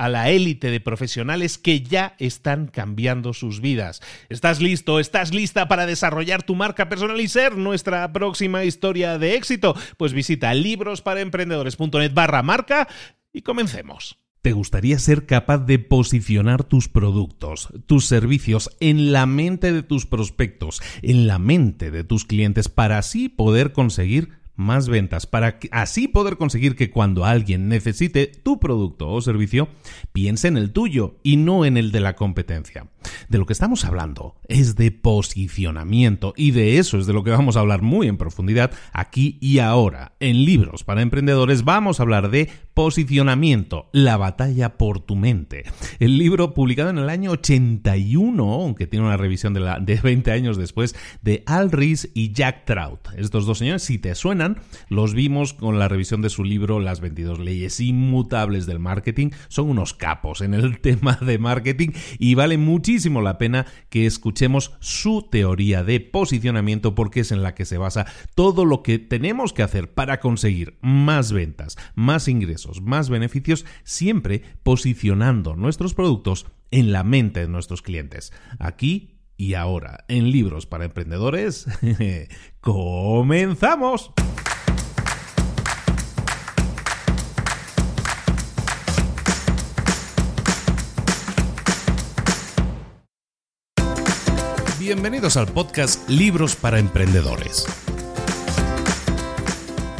a la élite de profesionales que ya están cambiando sus vidas. ¿Estás listo? ¿Estás lista para desarrollar tu marca personal y ser nuestra próxima historia de éxito? Pues visita librosparaemprendedores.net barra marca y comencemos. ¿Te gustaría ser capaz de posicionar tus productos, tus servicios en la mente de tus prospectos, en la mente de tus clientes para así poder conseguir más ventas, para así poder conseguir que cuando alguien necesite tu producto o servicio, piense en el tuyo y no en el de la competencia. De lo que estamos hablando es de posicionamiento y de eso es de lo que vamos a hablar muy en profundidad aquí y ahora. En Libros para Emprendedores vamos a hablar de posicionamiento, la batalla por tu mente. El libro publicado en el año 81, aunque tiene una revisión de, la, de 20 años después, de Al Ries y Jack Trout. Estos dos señores, si te suenan, los vimos con la revisión de su libro Las 22 leyes inmutables del marketing. Son unos capos en el tema de marketing y vale muchísimo la pena que escuchemos su teoría de posicionamiento porque es en la que se basa todo lo que tenemos que hacer para conseguir más ventas, más ingresos, más beneficios, siempre posicionando nuestros productos en la mente de nuestros clientes. Aquí y ahora, en libros para emprendedores, comenzamos. Bienvenidos al podcast Libros para Emprendedores.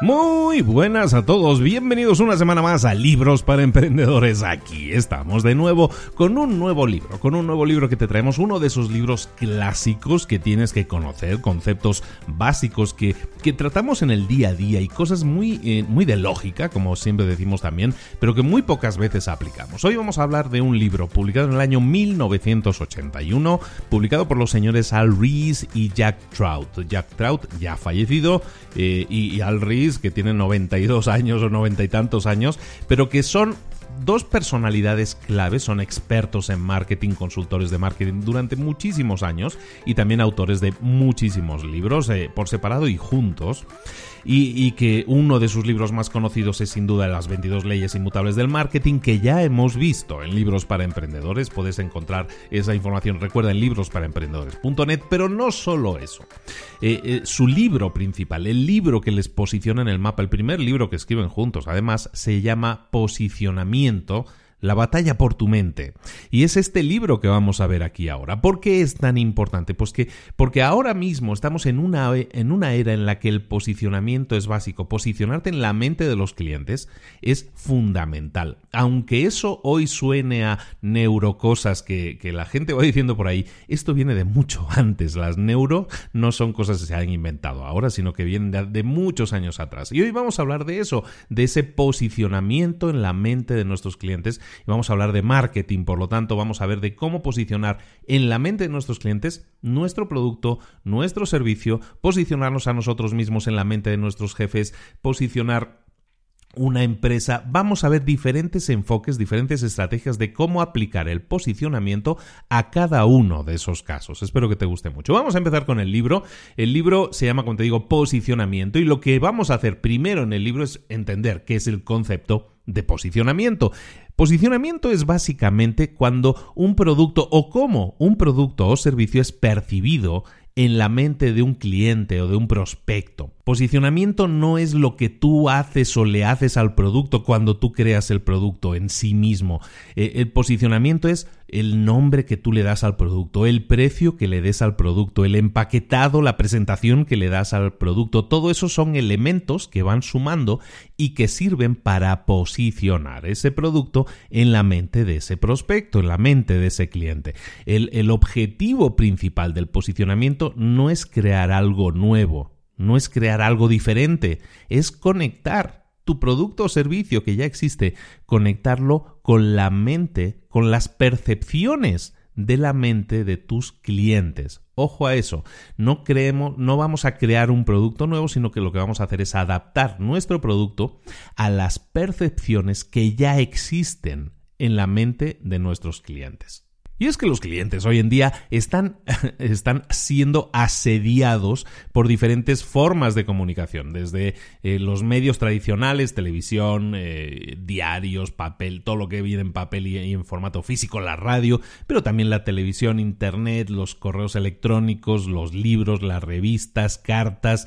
Muy buenas a todos, bienvenidos una semana más a Libros para Emprendedores. Aquí estamos de nuevo con un nuevo libro, con un nuevo libro que te traemos, uno de esos libros clásicos que tienes que conocer, conceptos básicos que, que tratamos en el día a día y cosas muy, eh, muy de lógica, como siempre decimos también, pero que muy pocas veces aplicamos. Hoy vamos a hablar de un libro publicado en el año 1981, publicado por los señores Al Rees y Jack Trout. Jack Trout ya fallecido eh, y, Al Rees que tienen 92 años o 90 y tantos años, pero que son dos personalidades claves, son expertos en marketing, consultores de marketing durante muchísimos años y también autores de muchísimos libros eh, por separado y juntos y, que uno de sus libros más conocidos es sin duda Las 22 leyes inmutables del marketing, que ya hemos visto en libros para emprendedores. Puedes encontrar esa información, recuerda, en librosparemprendedores.net, pero no solo eso. Eh, eh, su libro principal, el libro que les posiciona en el mapa, el primer libro que escriben juntos, además, se llama Posicionamiento la batalla por tu mente. Y es este libro que vamos a ver aquí ahora. ¿Por qué es tan importante? Pues que porque ahora mismo estamos en una, en una era en la que el posicionamiento es básico. Posicionarte en la mente de los clientes es fundamental. Aunque eso hoy suene a neurocosas que, que la gente va diciendo por ahí, esto viene de mucho antes. Las neuro no son cosas que se han inventado ahora, sino que vienen de, de muchos años atrás. Y hoy vamos a hablar de eso, de ese posicionamiento en la mente de nuestros clientes y vamos a hablar de marketing, por lo tanto vamos a ver de cómo posicionar en la mente de nuestros clientes nuestro producto, nuestro servicio, posicionarnos a nosotros mismos en la mente de nuestros jefes, posicionar una empresa, vamos a ver diferentes enfoques, diferentes estrategias de cómo aplicar el posicionamiento a cada uno de esos casos. Espero que te guste mucho. Vamos a empezar con el libro. El libro se llama, como te digo, posicionamiento y lo que vamos a hacer primero en el libro es entender qué es el concepto de posicionamiento. Posicionamiento es básicamente cuando un producto o cómo un producto o servicio es percibido en la mente de un cliente o de un prospecto. Posicionamiento no es lo que tú haces o le haces al producto cuando tú creas el producto en sí mismo. Eh, el posicionamiento es el nombre que tú le das al producto, el precio que le des al producto, el empaquetado, la presentación que le das al producto. Todo eso son elementos que van sumando y que sirven para posicionar ese producto en la mente de ese prospecto, en la mente de ese cliente. El, el objetivo principal del posicionamiento no es crear algo nuevo, no es crear algo diferente, es conectar tu producto o servicio que ya existe, conectarlo con la mente, con las percepciones de la mente de tus clientes. Ojo a eso, no creemos, no vamos a crear un producto nuevo, sino que lo que vamos a hacer es adaptar nuestro producto a las percepciones que ya existen en la mente de nuestros clientes. Y es que los clientes hoy en día están, están siendo asediados por diferentes formas de comunicación, desde eh, los medios tradicionales, televisión, eh, diarios, papel, todo lo que viene en papel y, en formato físico, la radio, pero también la televisión, internet, los correos electrónicos, los libros, las revistas, cartas.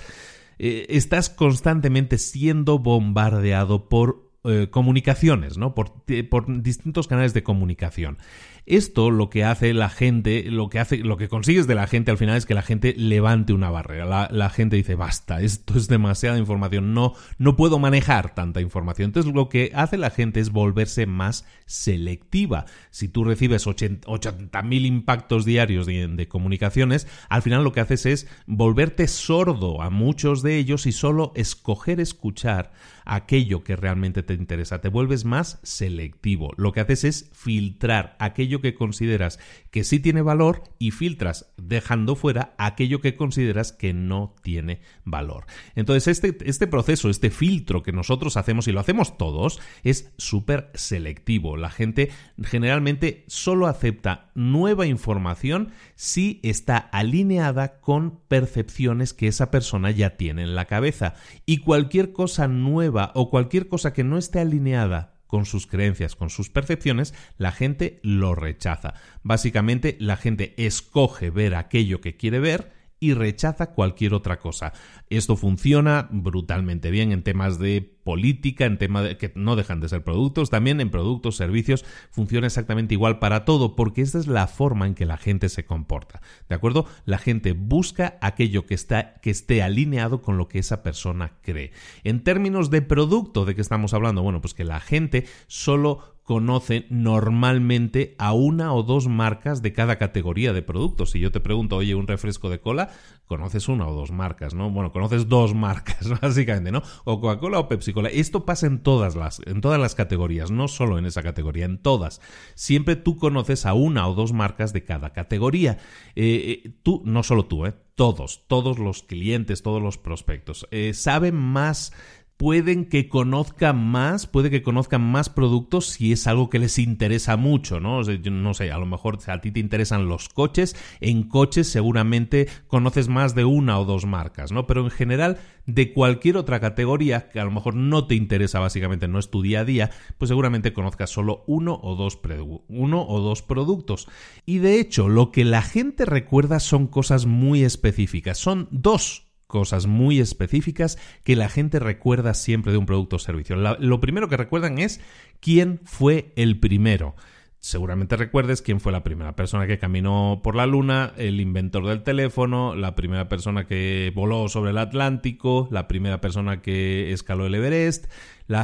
Eh, estás constantemente siendo bombardeado por comunicaciones, ¿no? Por, por distintos canales de comunicación. Esto lo que hace la gente, lo que hace, lo que consigues de la gente al final es que la gente levante una barrera. La, gente dice, basta, esto es demasiada información, no, no puedo manejar tanta información. Entonces lo que hace la gente es volverse más selectiva. Si tú recibes 80.000 impactos diarios de, comunicaciones, al final lo que haces es volverte sordo a muchos de ellos y solo escoger escuchar aquello que realmente te interesa. Te vuelves más selectivo. Lo que haces es filtrar aquello que consideras que sí tiene valor y filtras dejando fuera aquello que consideras que no tiene valor. Entonces este, este proceso, este filtro que nosotros hacemos y lo hacemos todos es súper selectivo. La gente generalmente solo acepta nueva información si está alineada con percepciones que esa persona ya tiene en la cabeza. Y cualquier cosa nueva o cualquier cosa que no esté alineada con sus creencias, con sus percepciones, la gente lo rechaza. Básicamente, la gente escoge ver aquello que quiere ver y rechaza cualquier otra cosa. Esto funciona brutalmente bien en temas de política, en temas de, que no dejan de ser productos, también en productos, servicios, funciona exactamente igual para todo, porque esta es la forma en que la gente se comporta. ¿De acuerdo? La gente busca aquello que, está, que esté alineado con lo que esa persona cree. En términos de producto, ¿de qué estamos hablando? Bueno, pues que la gente solo conoce normalmente a una o dos marcas de cada categoría de productos. Si yo te pregunto, oye, un refresco de cola, conoces una o dos marcas, ¿no? Bueno, conoces dos marcas, básicamente, ¿no? O Coca-Cola o Pepsi-Cola. Esto pasa en todas las, en todas las categorías, no solo en esa categoría, en todas. Siempre tú conoces a una o dos marcas de cada categoría. Eh, eh, tú, no solo tú, ¿eh? Todos, todos los clientes, todos los prospectos. Eh, saben más pueden que conozcan más, puede que conozcan más productos si es algo que les interesa mucho, ¿no? no sé, a lo mejor a ti te interesan los coches, en coches seguramente conoces más de una o dos marcas, ¿no? Pero en general, de cualquier otra categoría que a lo mejor no te interesa básicamente, no es tu día a día, pues seguramente conozcas solo uno o dos, uno o dos productos. Y de hecho, lo que la gente recuerda son cosas muy específicas, son dos cosas muy específicas que la gente recuerda siempre de un producto o servicio. lo primero que recuerdan es quién fue el primero. Seguramente recuerdes quién fue la primera persona que caminó por la luna, el inventor del teléfono, la primera persona que voló sobre el Atlántico, la primera persona que escaló el Everest. La,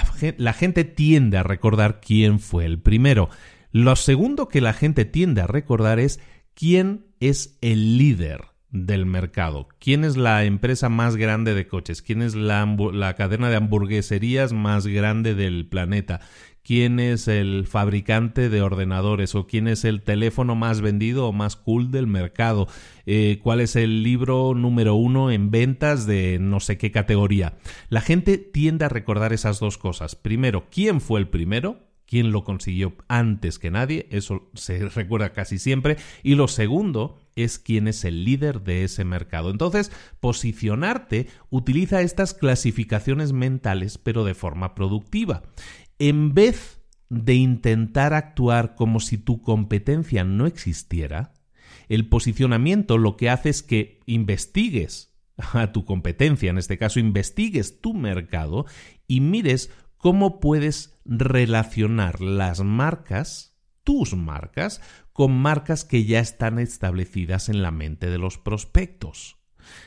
gente tiende a recordar quién fue el primero. Lo segundo que la gente tiende a recordar es quién es el líder del mercado. ¿Quién es la empresa más grande de coches? ¿Quién es la, cadena de hamburgueserías más grande del planeta? ¿Quién es el fabricante de ordenadores? ¿O quién es el teléfono más vendido o más cool del mercado? Eh, ¿Cuál es el libro número uno en ventas de no sé qué categoría? La gente tiende a recordar esas dos cosas. Primero, ¿quién fue el primero? Quién lo consiguió antes que nadie, eso se recuerda casi siempre. Y lo segundo es quién es el líder de ese mercado. Entonces, posicionarte utiliza estas clasificaciones mentales, pero de forma productiva. En vez de intentar actuar como si tu competencia no existiera, el posicionamiento lo que hace es que investigues a tu competencia, en este caso investigues tu mercado y mires cómo puedes relacionar las marcas, tus marcas, con marcas que ya están establecidas en la mente de los prospectos.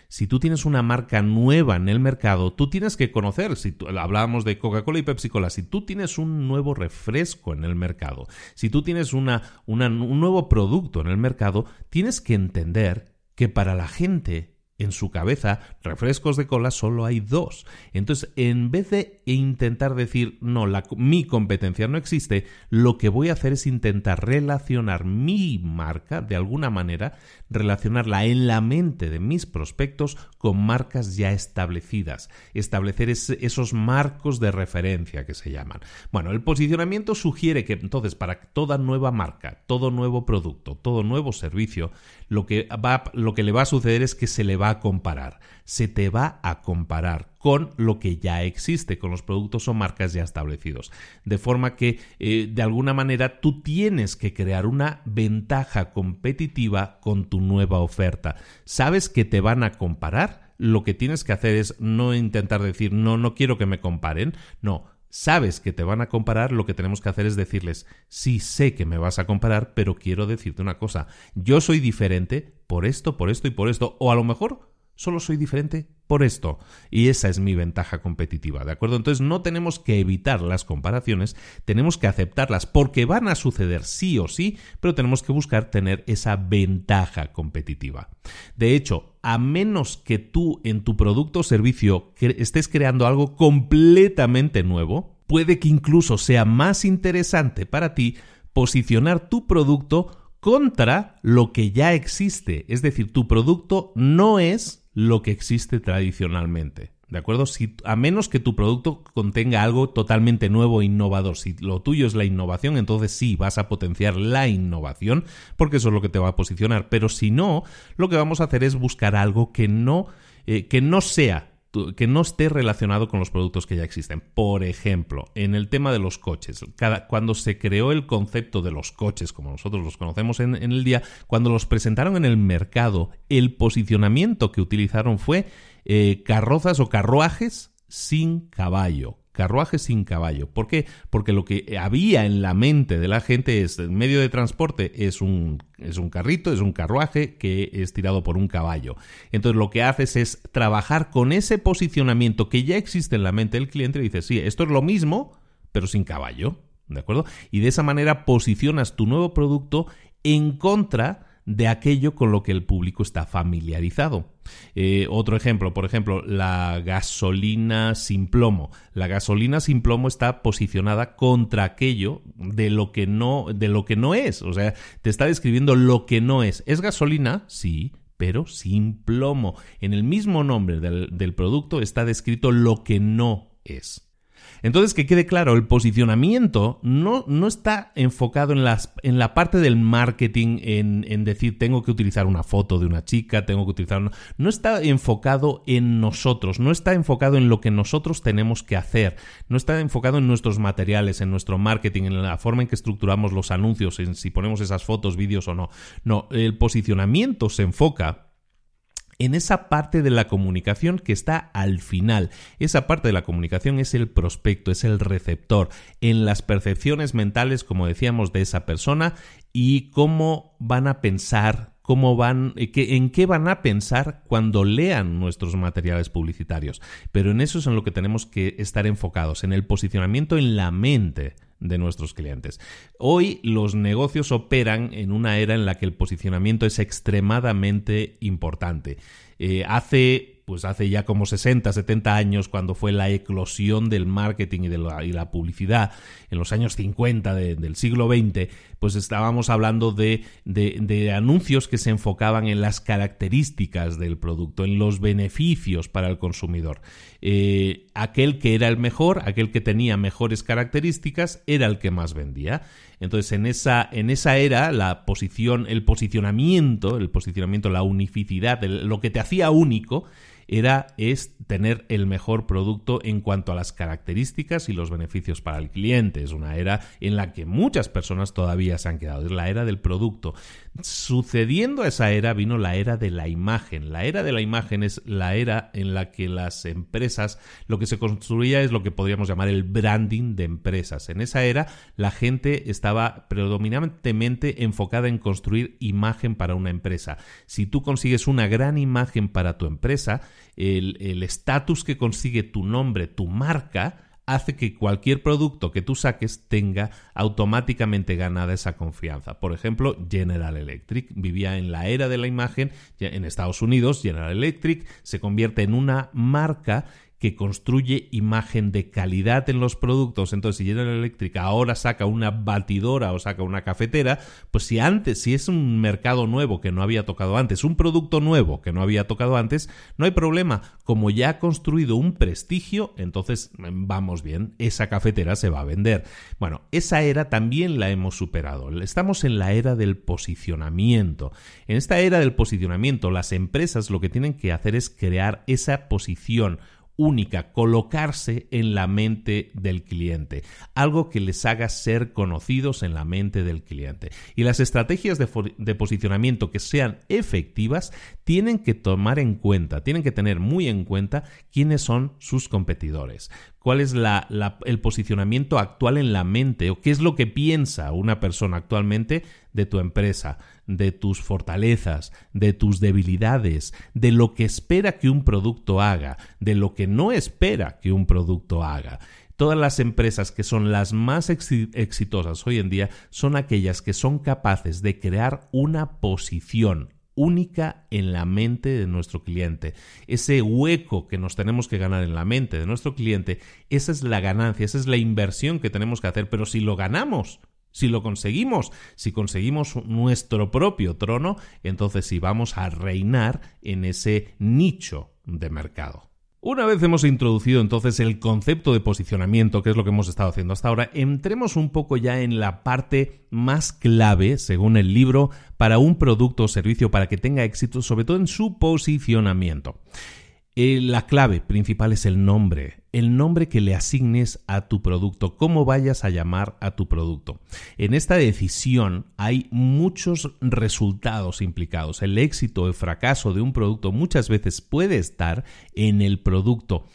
Si tú tienes una marca nueva en el mercado, tú tienes que conocer, si hablábamos de Coca-Cola y Pepsi-Cola, si tú tienes un nuevo refresco en el mercado, si tú tienes un nuevo producto en el mercado, tienes que entender que para la gente en su cabeza, refrescos de cola solo hay dos. Entonces, en vez de intentar decir, no, mi competencia no existe, lo que voy a hacer es intentar relacionar mi marca, de alguna manera, relacionarla en la mente de mis prospectos con marcas ya establecidas, establecer esos marcos de referencia que se llaman. Bueno, el posicionamiento sugiere que entonces para toda nueva marca, todo nuevo producto, todo nuevo servicio, lo que, va, lo que le va a suceder es que se le va a comparar, se te va a comparar con lo que ya existe, con los productos o marcas ya establecidos. De forma que, eh, de alguna manera, tú tienes que crear una ventaja competitiva con tu nueva oferta. ¿Sabes que te van a comparar? Lo que tienes que hacer es no intentar decir, no, no quiero que me comparen, no, sabes que te van a comparar, lo que tenemos que hacer es decirles, sí sé que me vas a comparar, pero quiero decirte una cosa, yo soy diferente por esto, por esto y por esto, o a lo mejor solo soy diferente por esto. Y esa es mi ventaja competitiva, ¿de acuerdo? Entonces no tenemos que evitar las comparaciones, tenemos que aceptarlas porque van a suceder sí o sí, pero tenemos que buscar tener esa ventaja competitiva. De hecho, a menos que tú en tu producto o servicio estés creando algo completamente nuevo, puede que incluso sea más interesante para ti posicionar tu producto contra lo que ya existe. Es decir, tu producto no es lo que existe tradicionalmente. ¿De acuerdo? Si, a menos que tu producto contenga algo totalmente nuevo e innovador. Si lo tuyo es la innovación, entonces sí, vas a potenciar la innovación, porque eso es lo que te va a posicionar. Pero si no, lo que vamos a hacer es buscar algo que no, eh, que no sea que no esté relacionado con los productos que ya existen. Por ejemplo, en el tema de los coches, cuando se creó el concepto de los coches, como nosotros los conocemos en, el día, cuando los presentaron en el mercado, el posicionamiento que utilizaron fue eh, carrozas o carruajes sin caballo carruaje sin caballo. ¿Por qué? Porque lo que había en la mente de la gente es el medio de transporte es un, es un carrito, es un carruaje que es tirado por un caballo. Entonces lo que haces es trabajar con ese posicionamiento que ya existe en la mente del cliente y dices, sí, esto es lo mismo, pero sin caballo. ¿De acuerdo? Y de esa manera posicionas tu nuevo producto en contra de aquello con lo que el público está familiarizado. Eh, otro ejemplo, por ejemplo, la gasolina sin plomo. La gasolina sin plomo está posicionada contra aquello de lo que no, de lo que no es. O sea, te está describiendo lo que no es. ¿Es gasolina? Sí, pero sin plomo. En el mismo nombre del, del producto está descrito lo que no es. Entonces, que quede claro, el posicionamiento no, no está enfocado en, las, en, la parte del marketing, en, en, decir tengo que utilizar una foto de una chica, tengo que utilizar... Una... No está enfocado en nosotros, no está enfocado en lo que nosotros tenemos que hacer, no está enfocado en nuestros materiales, en nuestro marketing, en la forma en que estructuramos los anuncios, en si ponemos esas fotos, vídeos o no. No, el posicionamiento se enfoca en esa parte de la comunicación que está al final. Esa parte de la comunicación es el prospecto, es el receptor, en las percepciones mentales, como decíamos, de esa persona y cómo van a pensar, cómo van, eh, en qué van a pensar cuando lean nuestros materiales publicitarios. Pero en eso es en lo que tenemos que estar enfocados, en el posicionamiento en la mente de nuestros clientes. Hoy los negocios operan en una era en la que el posicionamiento es extremadamente importante. Eh, hace pues hace ya como 60, 70 años, cuando fue la eclosión del marketing y de la, y la publicidad, en los años 50 del siglo XX, pues estábamos hablando de, de, anuncios que se enfocaban en las características del producto, en los beneficios para el consumidor. Eh, aquel que era el mejor, aquel que tenía mejores características, era el que más vendía. Entonces, en esa, en esa era, la posición, el posicionamiento, el posicionamiento, la unificidad, lo que te hacía único, era es tener el mejor producto en cuanto a las características y los beneficios para el cliente. Es una era en la que muchas personas todavía se han quedado. Es la era del producto. Sucediendo a esa era vino la era de la imagen. La era de la imagen es la era en la que las empresas, lo que se construía es lo que podríamos llamar el branding de empresas. En esa era la gente estaba predominantemente enfocada en construir imagen para una empresa. Si tú consigues una gran imagen para tu empresa, el estatus que consigue tu nombre, tu marca, hace que cualquier producto que tú saques tenga automáticamente ganada esa confianza. Por ejemplo, General Electric vivía en la era de la imagen, en Estados Unidos General Electric se convierte en una marca que construye imagen de calidad en los productos. Entonces, si General Electric ahora saca una batidora o saca una cafetera, pues si antes, si es un mercado nuevo que no había tocado antes, un producto nuevo que no había tocado antes, no hay problema. Como ya ha construido un prestigio, entonces vamos bien, esa cafetera se va a vender. Bueno, esa era también la hemos superado. Estamos en la era del posicionamiento. En esta era del posicionamiento, las empresas lo que tienen que hacer es crear esa posición única, colocarse en la mente del cliente, algo que les haga ser conocidos en la mente del cliente. Y las estrategias de, posicionamiento que sean efectivas tienen que tomar en cuenta, tienen que tener muy en cuenta quiénes son sus competidores, cuál es el posicionamiento actual en la mente o qué es lo que piensa una persona actualmente de tu empresa, de tus fortalezas, de tus debilidades, de lo que espera que un producto haga, de lo que no espera que un producto haga. Todas las empresas que son las más exitosas hoy en día son aquellas que son capaces de crear una posición única en la mente de nuestro cliente. Ese hueco que nos tenemos que ganar en la mente de nuestro cliente, esa es la ganancia, esa es la inversión que tenemos que hacer. Pero si lo ganamos, si lo conseguimos, si conseguimos nuestro propio trono, entonces sí vamos a reinar en ese nicho de mercado. Una vez hemos introducido entonces el concepto de posicionamiento, que es lo que hemos estado haciendo hasta ahora, entremos un poco ya en la parte más clave, según el libro, para un producto o servicio para que tenga éxito, sobre todo en su posicionamiento. Eh, la clave principal es el nombre, el nombre que le asignes a tu producto, cómo vayas a llamar a tu producto. En esta decisión hay muchos resultados implicados. El éxito o el fracaso de un producto muchas veces puede estar en el producto,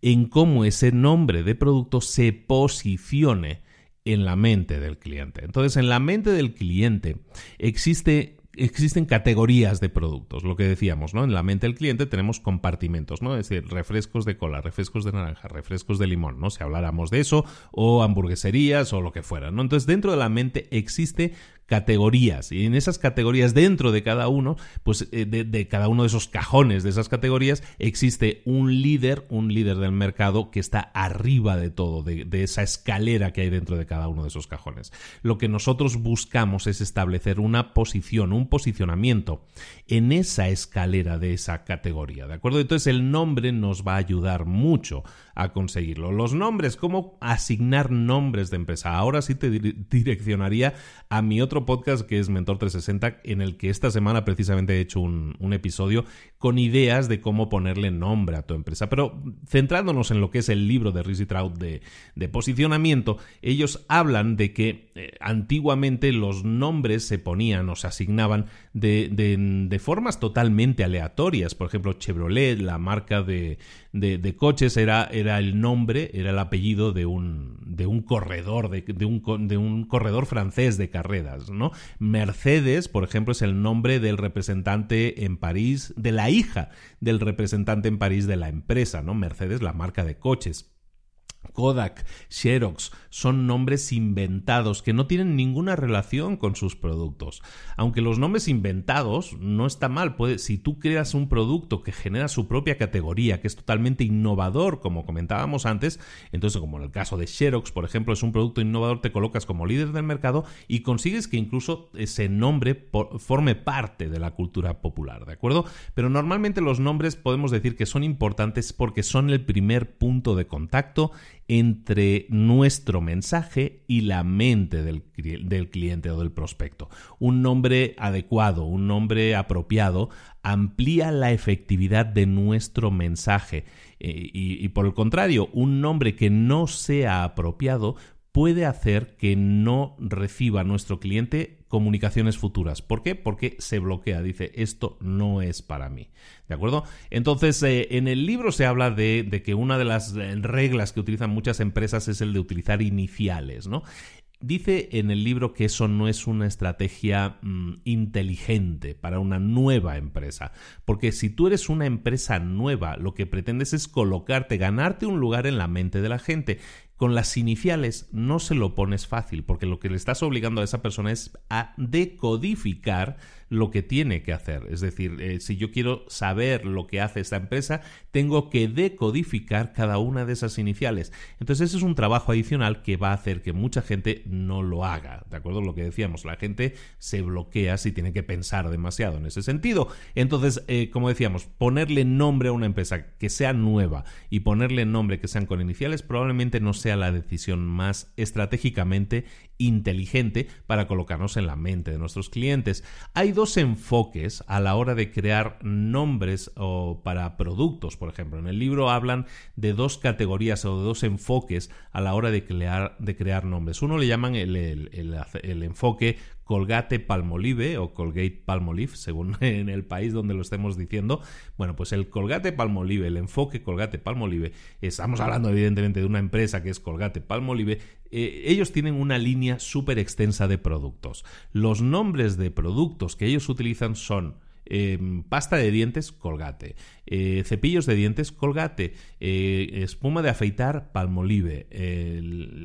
en cómo ese nombre de producto se posicione en la mente del cliente. Entonces, en la mente del cliente existe existen categorías de productos, lo que decíamos, ¿no? En la mente del cliente tenemos compartimentos, ¿no? Es decir, refrescos de cola, refrescos de naranja, refrescos de limón, ¿no? Si habláramos de eso, o hamburgueserías o lo que fuera, ¿no? Entonces, dentro de la mente existe categorías. Y en esas categorías, dentro de cada uno, pues eh, de, cada uno de esos cajones de esas categorías, existe un líder, un líder del mercado que está arriba de todo, de, de esa escalera que hay dentro de cada uno de esos cajones. Lo que nosotros buscamos es establecer una posición, un posicionamiento en esa escalera de esa categoría, ¿de acuerdo? Entonces el nombre nos va a ayudar mucho a conseguirlo. Los nombres, cómo asignar nombres de empresa. Ahora sí te direccionaría a mi otro podcast que es Mentor 360, en el que esta semana precisamente he hecho un, episodio con ideas de cómo ponerle nombre a tu empresa. Pero centrándonos en lo que es el libro de Rizzi Trout de, posicionamiento, ellos hablan de que eh, antiguamente los nombres se ponían o se asignaban de, formas totalmente aleatorias. Por ejemplo, Chevrolet, la marca de, coches, era, era el nombre, era el apellido de un, un corredor, de, un, de un corredor francés de carreras, Mercedes, por ejemplo, es el nombre del representante en París, de la hija del representante en París de la empresa, ¿no? Mercedes, la marca de coches. Kodak, Xerox, son nombres inventados que no tienen ninguna relación con sus productos. Aunque los nombres inventados no está mal, puede, si tú creas un producto que genera su propia categoría, que es totalmente innovador, como comentábamos antes, entonces como en el caso de Xerox, por ejemplo, es un producto innovador, te colocas como líder del mercado y consigues que incluso ese nombre forme parte de la cultura popular, ¿de acuerdo? Pero normalmente los nombres podemos decir que son importantes porque son el primer punto de contacto entre nuestro mensaje y la mente del, cliente o del prospecto. Un nombre adecuado, un nombre apropiado, amplía la efectividad de nuestro mensaje. Eh, y por el contrario, un nombre que no sea apropiado puede hacer que no reciba nuestro cliente comunicaciones futuras. ¿Por qué? Porque se bloquea, dice, esto no es para mí. ¿De acuerdo? Entonces, eh, en el libro se habla de, de, que una de las eh, reglas que utilizan muchas empresas es el de utilizar iniciales, ¿no? Dice en el libro que eso no es una estrategia mm, inteligente para una nueva empresa, porque si tú eres una empresa nueva, lo que pretendes es colocarte, ganarte un lugar en la mente de la gente. Con las iniciales no se lo pones fácil, porque lo que le estás obligando a esa persona es a decodificar lo que tiene que hacer. Es decir, eh, si yo quiero saber lo que hace esta empresa, tengo que decodificar cada una de esas iniciales. Entonces, ese es un trabajo adicional que va a hacer que mucha gente no lo haga. ¿De acuerdo? Lo que decíamos, la gente se bloquea si tiene que pensar demasiado en ese sentido. Entonces, eh, como decíamos, ponerle nombre a una empresa que sea nueva y ponerle nombre que sean con iniciales probablemente no sea la decisión más estratégicamente inteligente para colocarnos en la mente de nuestros clientes. Hay dos enfoques a la hora de crear nombres o para productos, por ejemplo. En el libro hablan de dos categorías o de dos enfoques a la hora de crear, de crear nombres. Uno le llaman el, el enfoque Colgate Palmolive o Colgate Palmolive, según en el país donde lo estemos diciendo. Bueno, pues el Colgate Palmolive, el enfoque Colgate Palmolive, estamos hablando evidentemente de una empresa que es Colgate Palmolive, eh, ellos tienen una línea súper extensa de productos. Los nombres de productos que ellos utilizan son Em, pasta de dientes, colgate. Eh, cepillos de dientes, colgate. Eh, espuma de afeitar, palmolive.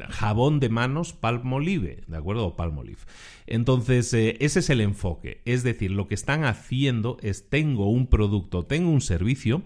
jabón de manos, palmolive. ¿De acuerdo? O palmolive. Entonces, eh, ese es el enfoque. Es decir, lo que están haciendo es tengo un producto, tengo un servicio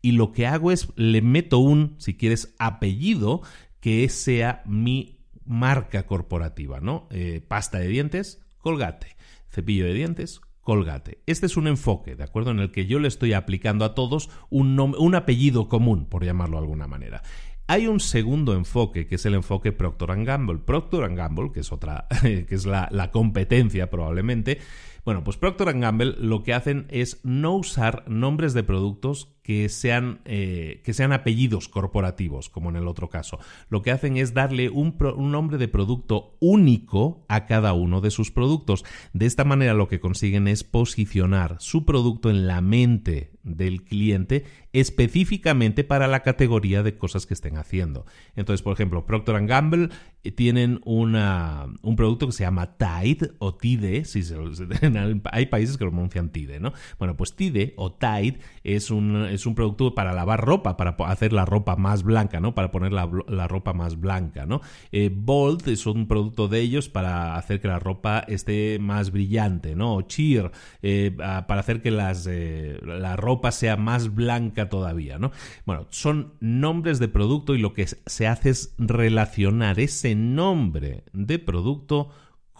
y lo que hago es le meto un, si quieres, apellido que sea mi marca corporativa, ¿no? pasta de dientes, colgate. Cepillo de dientes, Colgate. Este es un enfoque, ¿de acuerdo? En el que yo le estoy aplicando a todos un, un apellido común, por llamarlo de alguna manera. Hay un segundo enfoque, que es el enfoque Procter Gamble. Procter Gamble, que es otra, que es la, competencia probablemente, bueno, pues Procter Gamble lo que hacen es no usar nombres de productos que sean, eh, que sean apellidos corporativos, como en el otro caso. Lo que hacen es darle un, nombre de producto único a cada uno de sus productos. De esta manera lo que consiguen es posicionar su producto en la mente del cliente específicamente para la categoría de cosas que estén haciendo. Entonces, por ejemplo, Procter Gamble eh, tienen una, un producto que se llama Tide o Tide, si hay países que lo pronuncian Tide, ¿no? Bueno, pues Tide o Tide es un, es un producto para lavar ropa, para hacer la ropa más blanca, ¿no? Para poner la, ropa más blanca, ¿no? Eh, Bold es un producto de ellos para hacer que la ropa esté más brillante, ¿no? Cheer eh, para hacer que las, la ropa sea más blanca todavía, ¿no? Bueno, son nombres de producto y lo que se hace es relacionar ese nombre de producto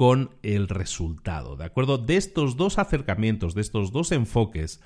con el resultado, ¿de acuerdo? De estos dos acercamientos, de estos dos enfoques,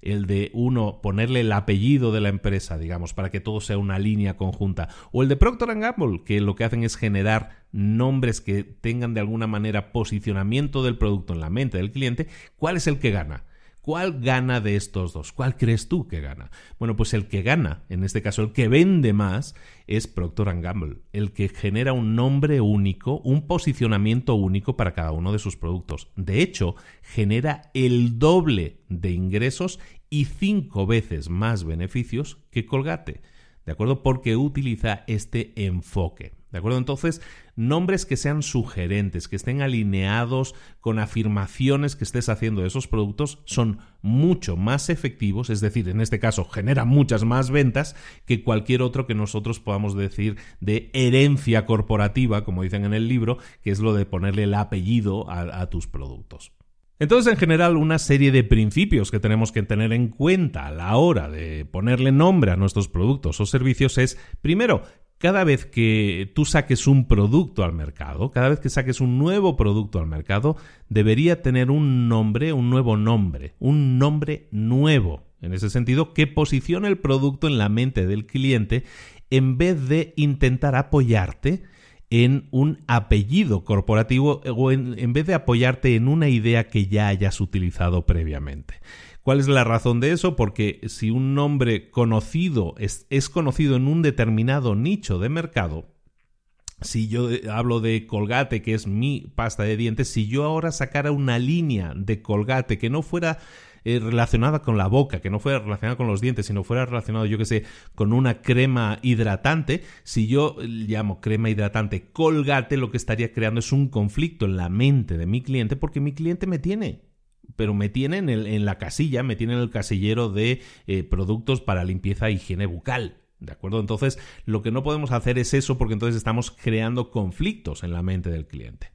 el de uno ponerle el apellido de la empresa, digamos, para que todo sea una línea conjunta, o el de Procter Gamble, que lo que hacen es generar nombres que tengan de alguna manera posicionamiento del producto en la mente del cliente, ¿cuál es el que gana? ¿Cuál gana de estos dos? ¿Cuál crees tú que gana? Bueno, pues el que gana, en este caso el que vende más, es Procter Gamble, el que genera un nombre único, un posicionamiento único para cada uno de sus productos. De hecho, genera el doble de ingresos y cinco veces más beneficios que Colgate. ¿De acuerdo? Porque utiliza este enfoque. ¿De acuerdo? Entonces, nombres que sean sugerentes, que estén alineados con afirmaciones que estés haciendo de esos productos, son mucho más efectivos, es decir, en este caso genera muchas más ventas que cualquier otro que nosotros podamos decir de herencia corporativa, como dicen en el libro, que es lo de ponerle el apellido a, a tus productos. Entonces, en general, una serie de principios que tenemos que tener en cuenta a la hora de ponerle nombre a nuestros productos o servicios es, primero, cada vez que tú saques un producto al mercado, cada vez que saques un nuevo producto al mercado, debería tener un nombre, un nuevo nombre, un nombre nuevo. En ese sentido, que posicione el producto en la mente del cliente en vez de intentar apoyarte en un apellido corporativo o en, en vez de apoyarte en una idea que ya hayas utilizado previamente. ¿Cuál es la razón de eso? Porque si un nombre conocido es, conocido en un determinado nicho de mercado, si yo hablo de Colgate, que es mi pasta de dientes, si yo ahora sacara una línea de Colgate que no fuera eh, relacionada con la boca, que no fuera relacionada con los dientes, sino fuera relacionado, yo que sé, con una crema hidratante, si yo llamo crema hidratante Colgate, lo que estaría creando es un conflicto en la mente de mi cliente porque mi cliente me tiene pero me tienen en, la casilla, me tienen en el casillero de eh, productos para limpieza e higiene bucal. ¿De acuerdo? Entonces, lo que no podemos hacer es eso porque entonces estamos creando conflictos en la mente del cliente.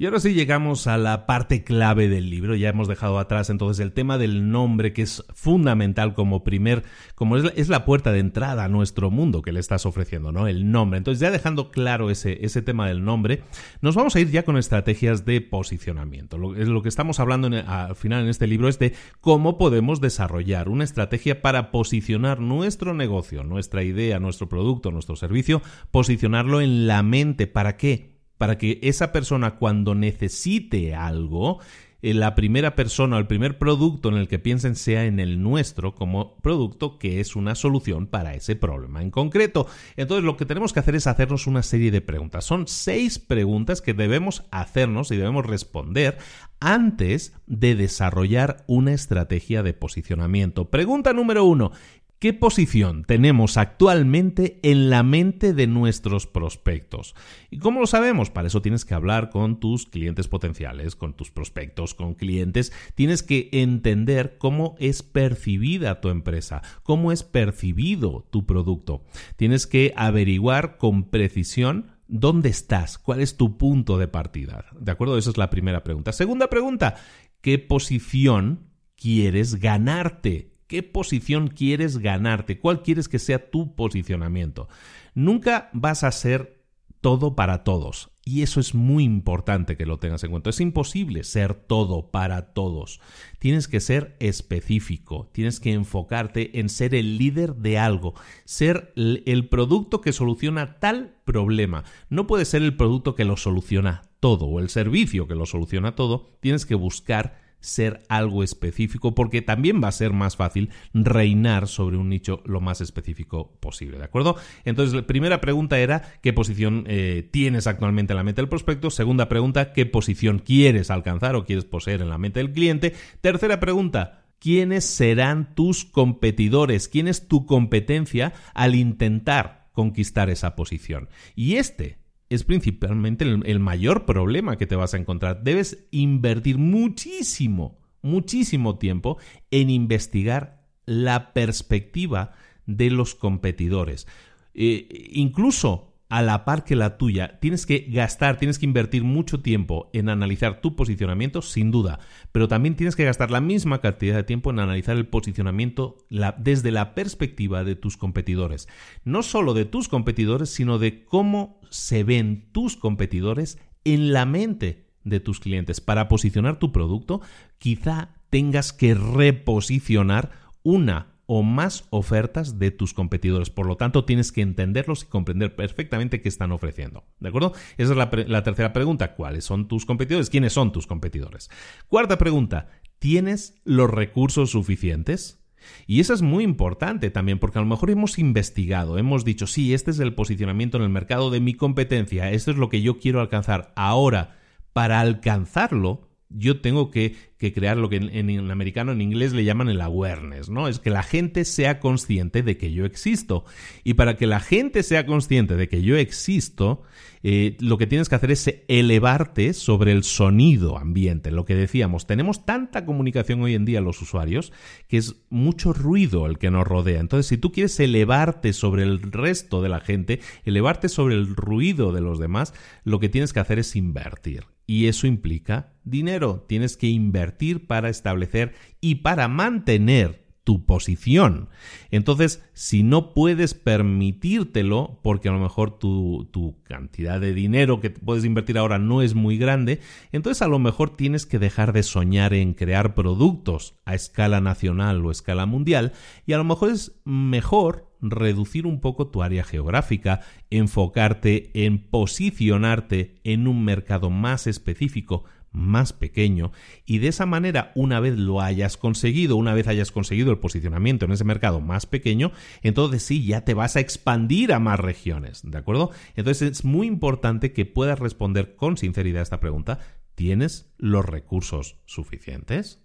Y ahora sí llegamos a la parte clave del libro. Ya hemos dejado atrás entonces el tema del nombre, que es fundamental como primer, como es la, puerta de entrada a nuestro mundo que le estás ofreciendo, ¿no? El nombre. Entonces, ya dejando claro ese, ese tema del nombre, nos vamos a ir ya con estrategias de posicionamiento. Lo, lo que estamos hablando al final en este libro es de cómo podemos desarrollar una estrategia para posicionar nuestro negocio, nuestra idea, nuestro producto, nuestro servicio, posicionarlo en la mente. ¿Para qué? Para que esa persona cuando necesite algo, eh, la primera persona o el primer producto en el que piensen sea en el nuestro como producto que es una solución para ese problema en concreto. Entonces lo que tenemos que hacer es hacernos una serie de preguntas. Son seis preguntas que debemos hacernos y debemos responder antes de desarrollar una estrategia de posicionamiento. Pregunta número uno. ¿Qué posición tenemos actualmente en la mente de nuestros prospectos? ¿Y cómo lo sabemos? Para eso tienes que hablar con tus clientes potenciales, con tus prospectos, con clientes. Tienes que entender cómo es percibida tu empresa, cómo es percibido tu producto. Tienes que averiguar con precisión ¿Dónde estás? ¿Cuál es tu punto de partida? ¿De acuerdo? Esa es la primera pregunta. Segunda pregunta, ¿qué posición quieres ganarte? ¿Qué posición quieres ganarte? ¿Cuál quieres que sea tu posicionamiento? Nunca vas a ser todo para todos. Y eso es muy importante que lo tengas en cuenta. Es imposible ser todo para todos. Tienes que ser específico, tienes que enfocarte en ser el líder de algo, ser el producto que soluciona tal problema. No puede ser el producto que lo soluciona todo o el servicio que lo soluciona todo. Tienes que buscar ser algo específico porque también va a ser más fácil reinar sobre un nicho lo más específico posible, ¿de acuerdo? Entonces, la primera pregunta era ¿qué posición eh, tienes actualmente en la mente del prospecto? Segunda pregunta, ¿qué posición quieres alcanzar o quieres poseer en la mente del cliente? Tercera pregunta, quiénes serán tus competidores, quién es tu competencia al intentar conquistar esa posición. Y este es principalmente el, mayor problema que te vas a encontrar. Debes invertir muchísimo, muchísimo tiempo en investigar la perspectiva de los competidores. Eh, incluso a la par que la tuya, tienes que gastar, tienes que invertir mucho tiempo en analizar tu posicionamiento, sin duda, pero también tienes que gastar la misma cantidad de tiempo en analizar el posicionamiento desde la perspectiva de tus competidores. No solo de tus competidores, sino de cómo se ven tus competidores en la mente de tus clientes. Para posicionar tu producto, quizá tengas que reposicionar una o más ofertas de tus competidores. Por lo tanto, tienes que entenderlos y comprender perfectamente qué están ofreciendo. ¿De acuerdo? Esa es la, la, tercera pregunta. ¿Cuáles son tus competidores? ¿Quiénes son tus competidores? Cuarta pregunta. ¿Tienes los recursos suficientes? Y eso es muy importante también, porque a lo mejor hemos investigado, hemos dicho, sí, este es el posicionamiento en el mercado de mi competencia, esto es lo que yo quiero alcanzar. Ahora, para alcanzarlo, yo tengo que, crear lo que en, americano, en inglés le llaman el awareness, ¿no? Es que la gente sea consciente de que yo existo. Y para que la gente sea consciente de que yo existo, eh, lo que tienes que hacer es elevarte sobre el sonido ambiente. Lo que decíamos, tenemos tanta comunicación hoy en día los usuarios que es mucho ruido el que nos rodea. Entonces, si tú quieres elevarte sobre el resto de la gente, elevarte sobre el ruido de los demás, lo que tienes que hacer es invertir. Y eso implica dinero. Tienes que invertir para establecer y para mantener tu posición. Entonces, si no puedes permitírtelo, porque a lo mejor tu, tu, cantidad de dinero que puedes invertir ahora no es muy grande, entonces a lo mejor tienes que dejar de soñar en crear productos a escala nacional o escala mundial, y a lo mejor es mejor reducir un poco tu área geográfica, enfocarte en posicionarte en un mercado más específico, más pequeño y de esa manera una vez lo hayas conseguido, una vez hayas conseguido el posicionamiento en ese mercado más pequeño, entonces sí, ya te vas a expandir a más regiones, ¿de acuerdo? Entonces es muy importante que puedas responder con sinceridad a esta pregunta, ¿tienes los recursos suficientes?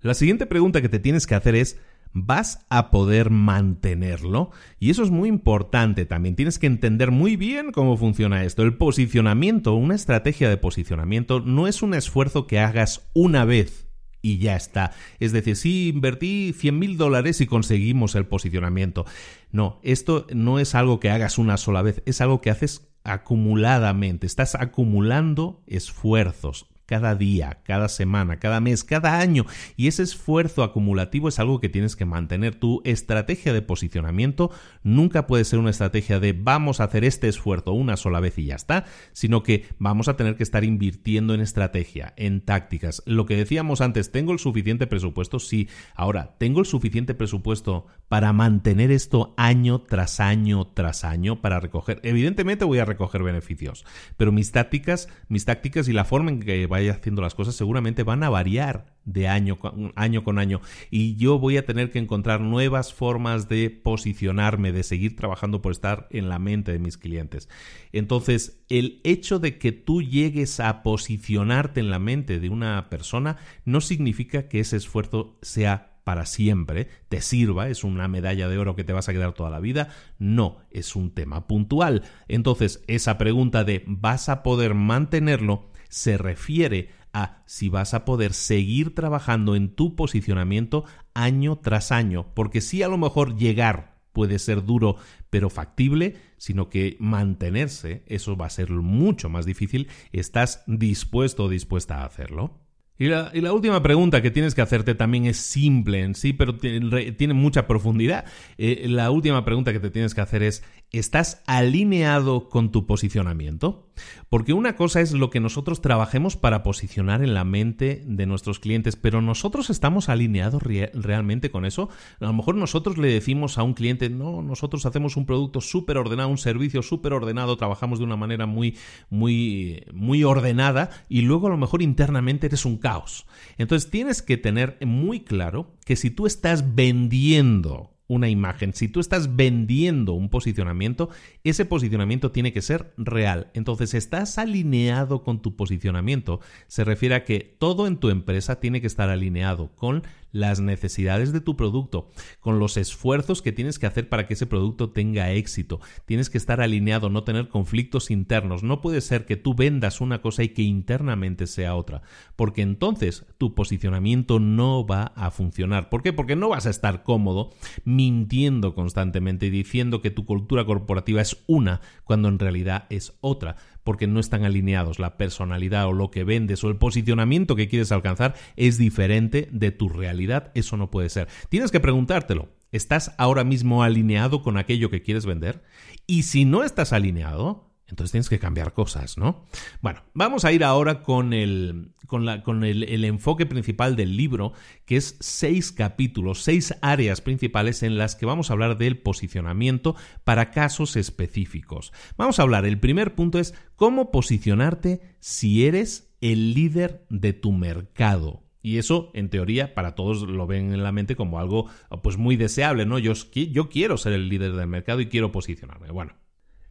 La siguiente pregunta que te tienes que hacer es, vas a poder mantenerlo. Y eso es muy importante también. Tienes que entender muy bien cómo funciona esto. El posicionamiento, una estrategia de posicionamiento, no es un esfuerzo que hagas una vez y ya está. Es decir, si invertí 100 mil dólares y conseguimos el posicionamiento. No, esto no es algo que hagas una sola vez, es algo que haces acumuladamente. Estás acumulando esfuerzos, cada día, cada semana, cada mes, cada año. Y ese esfuerzo acumulativo es algo que tienes que mantener. Tu estrategia de posicionamiento nunca puede ser una estrategia de vamos a hacer este esfuerzo una sola vez y ya está, sino que vamos a tener que estar invirtiendo en estrategia, en tácticas. Lo que decíamos antes, ¿tengo el suficiente presupuesto? Sí. Ahora, ¿tengo el suficiente presupuesto para mantener esto año tras año tras año para recoger? Evidentemente voy a recoger beneficios, pero mis tácticas, mis tácticas y la forma en que vaya haciendo las cosas seguramente van a variar de año, año con año y yo voy a tener que encontrar nuevas formas de posicionarme, de seguir trabajando por estar en la mente de mis clientes. Entonces, el hecho de que tú llegues a posicionarte en la mente de una persona no significa que ese esfuerzo sea para siempre, te sirva, es una medalla de oro que te vas a quedar toda la vida. No, es un tema puntual. Entonces, esa pregunta de ¿vas a poder mantenerlo? Se refiere a si vas a poder seguir trabajando en tu posicionamiento año tras año, porque si a lo mejor llegar puede ser duro pero factible, sino que mantenerse, eso va a ser mucho más difícil, ¿estás dispuesto o dispuesta a hacerlo? Y la, última pregunta que tienes que hacerte también es simple en sí, pero tiene, mucha profundidad. Eh, la última pregunta que te tienes que hacer es, ¿estás alineado con tu posicionamiento? Porque una cosa es lo que nosotros trabajemos para posicionar en la mente de nuestros clientes, pero nosotros estamos alineados realmente con eso. A lo mejor nosotros le decimos a un cliente, no, nosotros hacemos un producto súper ordenado, un servicio súper ordenado, trabajamos de una manera muy, muy, muy ordenada y luego a lo mejor internamente eres un caos. Entonces tienes que tener muy claro que si tú estás vendiendo una imagen, si tú estás vendiendo un posicionamiento, ese posicionamiento tiene que ser real. Entonces, estás alineado con tu posicionamiento. Se refiere a que todo en tu empresa tiene que estar alineado con las necesidades de tu producto, con los esfuerzos que tienes que hacer para que ese producto tenga éxito. Tienes que estar alineado, no tener conflictos internos. No puede ser que tú vendas una cosa y que internamente sea otra, porque entonces tu posicionamiento no va a funcionar. ¿Por qué? Porque no vas a estar cómodo mintiendo constantemente y diciendo que tu cultura corporativa es una cuando en realidad es otra porque no están alineados. La personalidad o lo que vendes o el posicionamiento que quieres alcanzar es diferente de tu realidad. Eso no puede ser. Tienes que preguntártelo. ¿Estás ahora mismo alineado con aquello que quieres vender? Y si no estás alineado, entonces tienes que cambiar cosas, ¿no? Bueno, vamos a ir ahora con, el, con, el, enfoque principal del libro, que es seis capítulos, seis áreas principales en las que vamos a hablar del posicionamiento para casos específicos. Vamos a hablar, el primer punto es cómo posicionarte si eres el líder de tu mercado. Y eso, en teoría, para todos lo ven en la mente como algo pues muy deseable, ¿no? Yo, yo quiero ser el líder del mercado y quiero posicionarme. Bueno,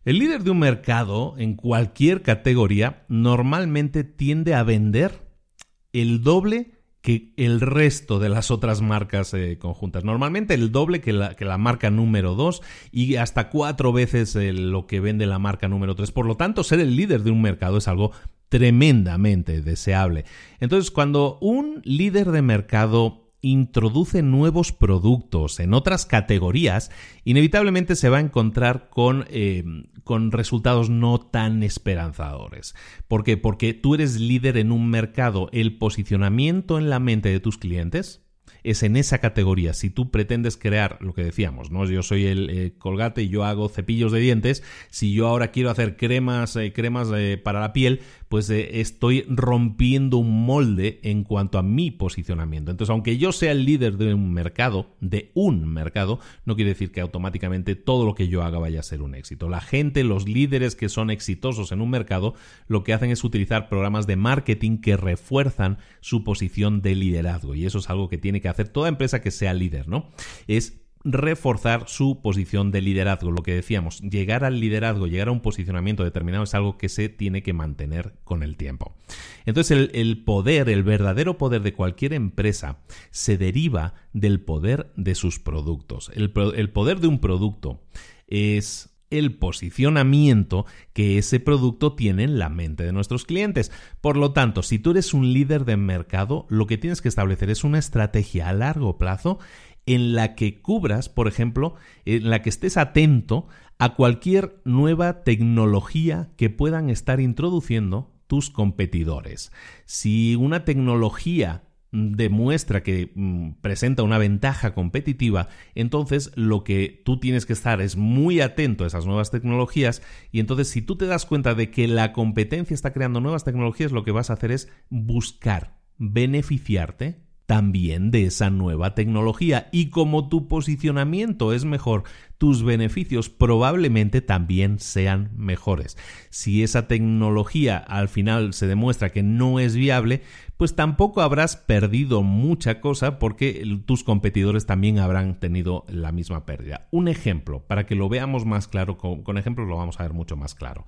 el líder de un mercado en cualquier categoría normalmente tiende a vender el doble que el resto de las otras marcas eh, conjuntas. Normalmente el doble que la, marca número 2 y hasta cuatro veces eh, lo que vende la marca número 3. Por lo tanto, ser el líder de un mercado es algo tremendamente deseable. Entonces, cuando un líder de mercado introduce nuevos productos en otras categorías, inevitablemente se va a encontrar con, eh, con resultados no tan esperanzadores. ¿Por qué? Porque tú eres líder en un mercado. El posicionamiento en la mente de tus clientes es en esa categoría. Si tú pretendes crear lo que decíamos, ¿no? Yo soy el eh, colgate y yo hago cepillos de dientes. Si yo ahora quiero hacer cremas, eh, cremas para la piel, pues estoy rompiendo un molde en cuanto a mi posicionamiento. Entonces, aunque yo sea el líder de un mercado, de un mercado, no quiere decir que automáticamente todo lo que yo haga vaya a ser un éxito. La gente, los líderes que son exitosos en un mercado, lo que hacen es utilizar programas de marketing que refuerzan su posición de liderazgo. Y eso es algo que tiene que hacer toda empresa que sea líder, ¿no? Es reforzar su posición de liderazgo. Lo que decíamos, llegar al liderazgo, llegar a un posicionamiento determinado es algo que se tiene que mantener con el tiempo. Entonces el, poder, el verdadero poder de cualquier empresa se deriva del poder de sus productos. el poder de un producto es el posicionamiento que ese producto tiene en la mente de nuestros clientes. Por lo tanto, si tú eres un líder de mercado, lo que tienes que establecer es una estrategia a largo plazo en la que cubras, por ejemplo, en la que estés atento a cualquier nueva tecnología que puedan estar introduciendo tus competidores. Si una tecnología demuestra que mm, presenta una ventaja competitiva, entonces lo que tú tienes que estar es muy atento a esas nuevas tecnologías y entonces si tú te das cuenta de que la competencia está creando nuevas tecnologías, lo que vas a hacer es buscar beneficiarte también de esa nueva tecnología y como tu posicionamiento es mejor, tus beneficios probablemente también sean mejores. Si esa tecnología al final se demuestra que no es viable, pues tampoco habrás perdido mucha cosa porque tus competidores también habrán tenido la misma pérdida. Un ejemplo, para que lo veamos más claro, con, ejemplos lo vamos a ver mucho más claro.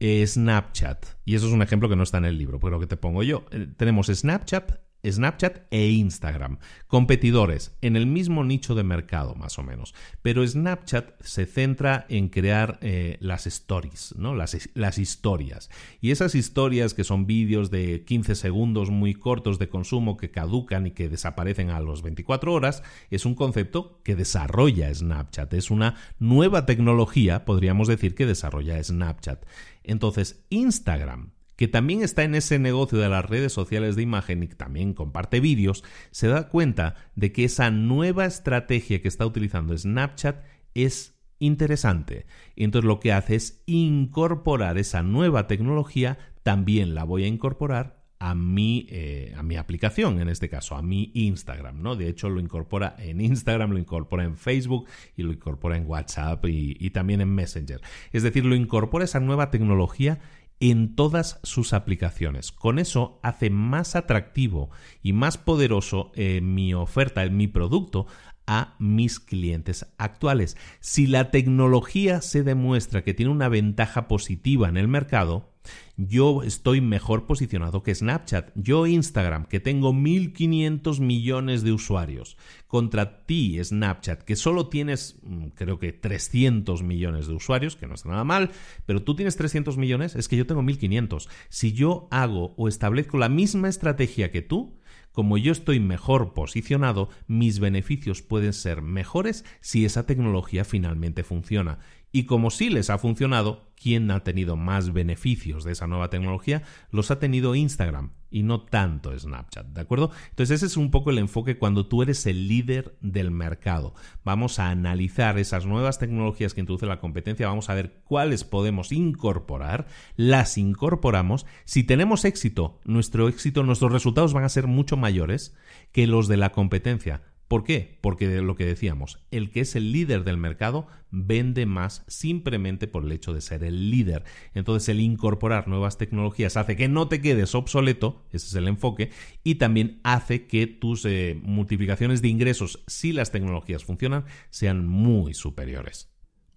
Snapchat. Y eso es un ejemplo que no está en el libro, pero que te pongo yo. Eh, tenemos Snapchat Snapchat e Instagram, competidores en el mismo nicho de mercado más o menos, pero Snapchat se centra en crear eh, las stories, ¿no? Las, las, historias. Y esas historias que son vídeos de 15 segundos muy cortos de consumo que caducan y que desaparecen a los 24 horas, es un concepto que desarrolla Snapchat, es una nueva tecnología, podríamos decir, que desarrolla Snapchat. Entonces, Instagram que también está en ese negocio de las redes sociales de imagen y también comparte vídeos, se da cuenta de que esa nueva estrategia que está utilizando Snapchat es interesante. Y entonces lo que hace es incorporar esa nueva tecnología, también la voy a incorporar a mi, eh, a mi aplicación, en este caso, a mi Instagram, ¿no? De hecho, lo incorpora en Instagram, lo incorpora en Facebook y lo incorpora en WhatsApp y, y también en Messenger. Es decir, lo incorpora esa nueva tecnología en todas sus aplicaciones. Con eso hace más atractivo y más poderoso eh, mi oferta, mi producto a mis clientes actuales. Si la tecnología se demuestra que tiene una ventaja positiva en el mercado, Yo estoy mejor posicionado que Snapchat. Yo Instagram, que tengo 1.500 millones de usuarios, contra ti Snapchat, que solo tienes, mm, creo que 300 millones de usuarios, que no está nada mal, pero tú tienes 300 millones, es que yo tengo 1.500. Si yo hago o establezco la misma estrategia que tú, como yo estoy mejor posicionado, mis beneficios pueden ser mejores si esa tecnología finalmente funciona. Y como sí les ha funcionado, ¿quién ha tenido más beneficios de esa nueva tecnología? Los ha tenido Instagram y no tanto Snapchat, ¿de acuerdo? Entonces ese es un poco el enfoque cuando tú eres el líder del mercado. Vamos a analizar esas nuevas tecnologías que introduce la competencia, vamos a ver cuáles podemos incorporar, las incorporamos. Si tenemos éxito, nuestro éxito, nuestros resultados van a ser mucho mayores que los de la competencia. ¿Por qué? Porque lo que decíamos, el que es el líder del mercado vende más simplemente por el hecho de ser el líder. Entonces el incorporar nuevas tecnologías hace que no te quedes obsoleto, ese es el enfoque, y también hace que tus eh, multiplicaciones de ingresos, si las tecnologías funcionan, sean muy superiores.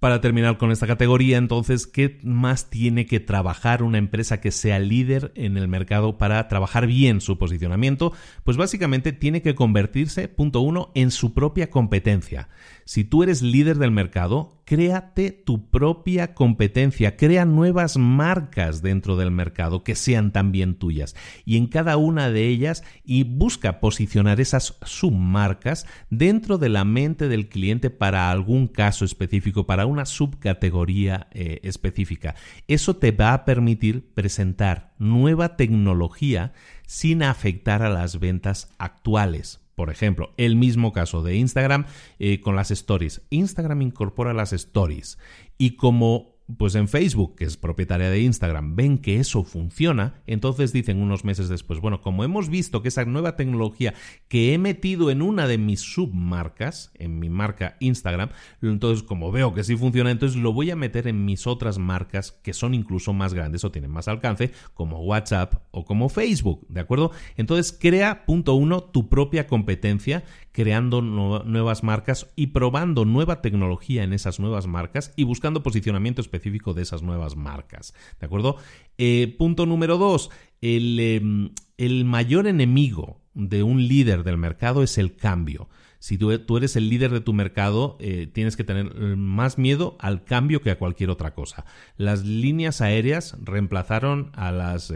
Para terminar con esta categoría, entonces, ¿qué más tiene que trabajar una empresa que sea líder en el mercado para trabajar bien su posicionamiento? Pues básicamente tiene que convertirse, punto uno, en su propia competencia. Si tú eres líder del mercado, créate tu propia competencia, crea nuevas marcas dentro del mercado que sean también tuyas y en cada una de ellas y busca posicionar esas submarcas dentro de la mente del cliente para algún caso específico, para una subcategoría eh, específica. Eso te va a permitir presentar nueva tecnología sin afectar a las ventas actuales. Por ejemplo, el mismo caso de Instagram eh, con las stories. Instagram incorpora las stories y como pues en Facebook, que es propietaria de Instagram, ven que eso funciona, entonces dicen unos meses después, bueno, como hemos visto que esa nueva tecnología que he metido en una de mis submarcas, en mi marca Instagram, entonces como veo que sí funciona, entonces lo voy a meter en mis otras marcas que son incluso más grandes o tienen más alcance, como WhatsApp o como Facebook, ¿de acuerdo? Entonces crea, punto uno, tu propia competencia creando nuevas marcas y probando nueva tecnología en esas nuevas marcas y buscando posicionamiento específico de esas nuevas marcas. ¿De acuerdo? Eh, punto número dos, el, em, el mayor enemigo de un líder del mercado es el cambio. Si tú, eres el líder de tu mercado, eh, tienes que tener eh, más miedo al cambio que a cualquier otra cosa. Las líneas aéreas reemplazaron a las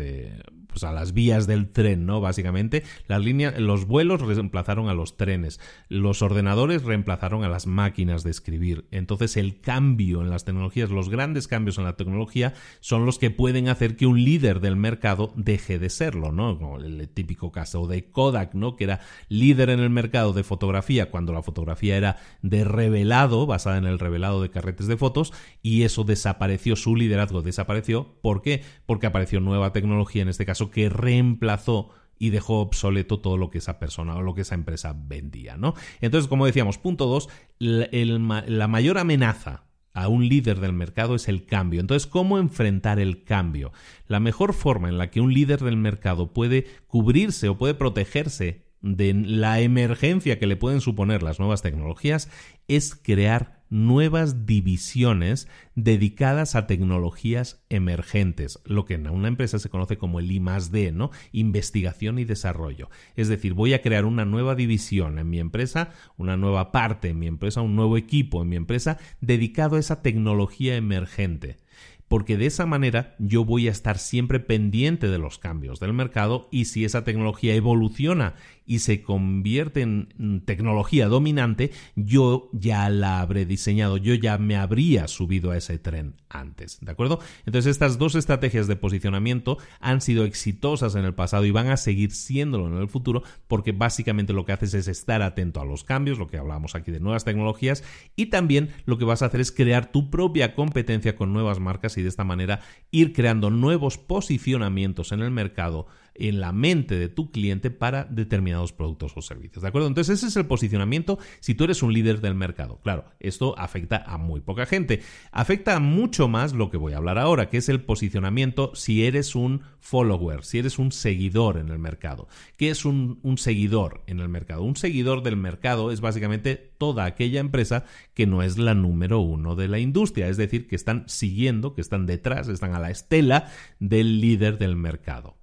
pues, a las vías del tren, ¿no? Básicamente, las líneas, los vuelos reemplazaron a los trenes, los ordenadores reemplazaron a las máquinas de escribir. Entonces, el cambio en las tecnologías, los grandes cambios en la tecnología, son los que pueden hacer que un líder del mercado deje de serlo, ¿no? Como el típico caso de Kodak, ¿no? Que era líder en el mercado de fotografía cuando la fotografía era de revelado, basada en el revelado de carretes de fotos, y eso desapareció, su liderazgo desapareció. ¿Por qué? Porque apareció nueva tecnología, en este caso que reemplazó y dejó obsoleto todo lo que esa persona o lo que esa empresa vendía, ¿no? Entonces, como decíamos, punto dos, la mayor amenaza a un líder del mercado es el cambio. Entonces, ¿cómo enfrentar el cambio? La mejor forma en la que un líder del mercado puede cubrirse o puede protegerse de la emergencia que le pueden suponer las nuevas tecnologías es crear nuevas divisiones dedicadas a tecnologías emergentes, lo que en una empresa se conoce como el I D, ¿no? Investigación y desarrollo. Es decir, voy a crear una nueva división en mi empresa, una nueva parte en mi empresa, un nuevo equipo en mi empresa dedicado a esa tecnología emergente porque de esa manera yo voy a estar siempre pendiente de los cambios del mercado y si esa tecnología evoluciona y se convierte en tecnología dominante, yo ya la habré diseñado, yo ya me habría subido a ese tren antes, ¿de acuerdo? Entonces estas dos estrategias de posicionamiento han sido exitosas en el pasado y van a seguir siéndolo en el futuro porque básicamente lo que haces es estar atento a los cambios, lo que hablábamos aquí de nuevas tecnologías y también lo que vas a hacer es crear tu propia competencia con nuevas marcas y de esta manera ir creando nuevos posicionamientos en el mercado en la mente de tu cliente para determinados productos o servicios. ¿De acuerdo? Entonces ese es el posicionamiento si tú eres un líder del mercado. Claro, esto afecta a muy poca gente. Afecta mucho más lo que voy a hablar ahora, que es el posicionamiento si eres un follower, si eres un seguidor en el mercado. ¿Qué es un, un seguidor en el mercado? Un seguidor del mercado es básicamente toda aquella empresa que no es la número uno de la industria, es decir, que están siguiendo, que están detrás, están a la estela del líder del mercado.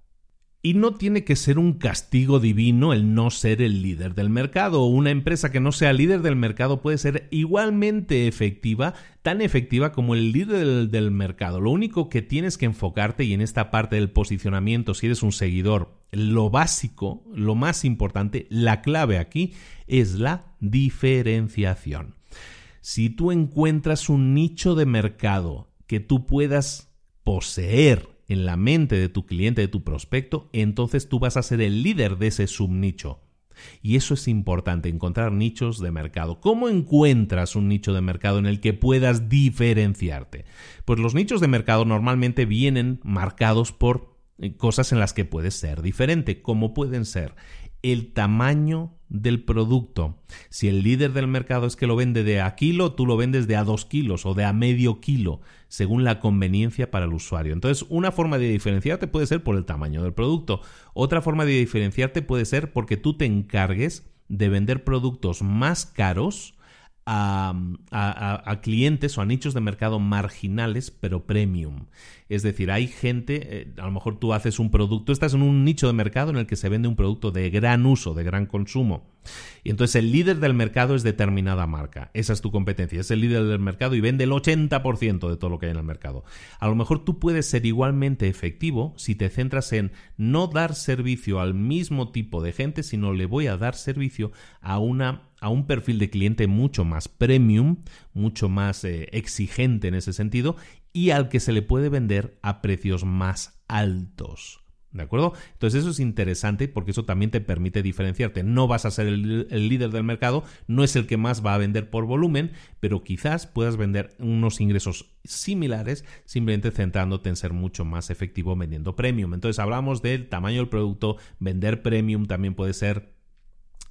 Y no tiene que ser un castigo divino el no ser el líder del mercado. Una empresa que no sea líder del mercado puede ser igualmente efectiva, tan efectiva como el líder del, mercado. Lo único que tienes que enfocarte y en esta parte del posicionamiento, si eres un seguidor, lo básico, lo más importante, la clave aquí es la diferenciación. Si tú encuentras un nicho de mercado que tú puedas poseer en la mente de tu cliente, de tu prospecto, entonces tú vas a ser el líder de ese subnicho. Y eso es importante, encontrar nichos de mercado. ¿Cómo encuentras un nicho de mercado en el que puedas diferenciarte? Pues los nichos de mercado normalmente vienen marcados por eh, cosas en las que puedes ser diferente, como pueden ser el tamaño del producto. Si el líder del mercado es que lo vende de a kilo, tú lo vendes de a dos kilos o de a medio kilo, según la conveniencia para el usuario. Entonces, una forma de diferenciarte puede ser por el tamaño del producto. Otra forma de diferenciarte puede ser porque tú te encargues de vender productos más caros a, clientes o a nichos de mercado marginales pero premium. Es decir, hay gente, eh, a lo mejor tú haces un producto, estás en un nicho de mercado en el que se vende un producto de gran uso, de gran consumo. Y entonces el líder del mercado es determinada marca. Esa es tu competencia. Es el líder del mercado y vende el 80% de todo lo que hay en el mercado. A lo mejor tú puedes ser igualmente efectivo si te centras en no dar servicio al mismo tipo de gente, sino le voy a dar servicio a una a un perfil de cliente mucho más premium, mucho más eh, exigente en ese sentido y al que se le puede vender a precios más altos. ¿De acuerdo? Entonces eso es interesante porque eso también te permite diferenciarte. No vas a ser el, líder del mercado, no es el que más va a vender por volumen, pero quizás puedas vender unos ingresos similares simplemente centrándote en ser mucho más efectivo vendiendo premium. Entonces hablamos del tamaño del producto, vender premium también puede ser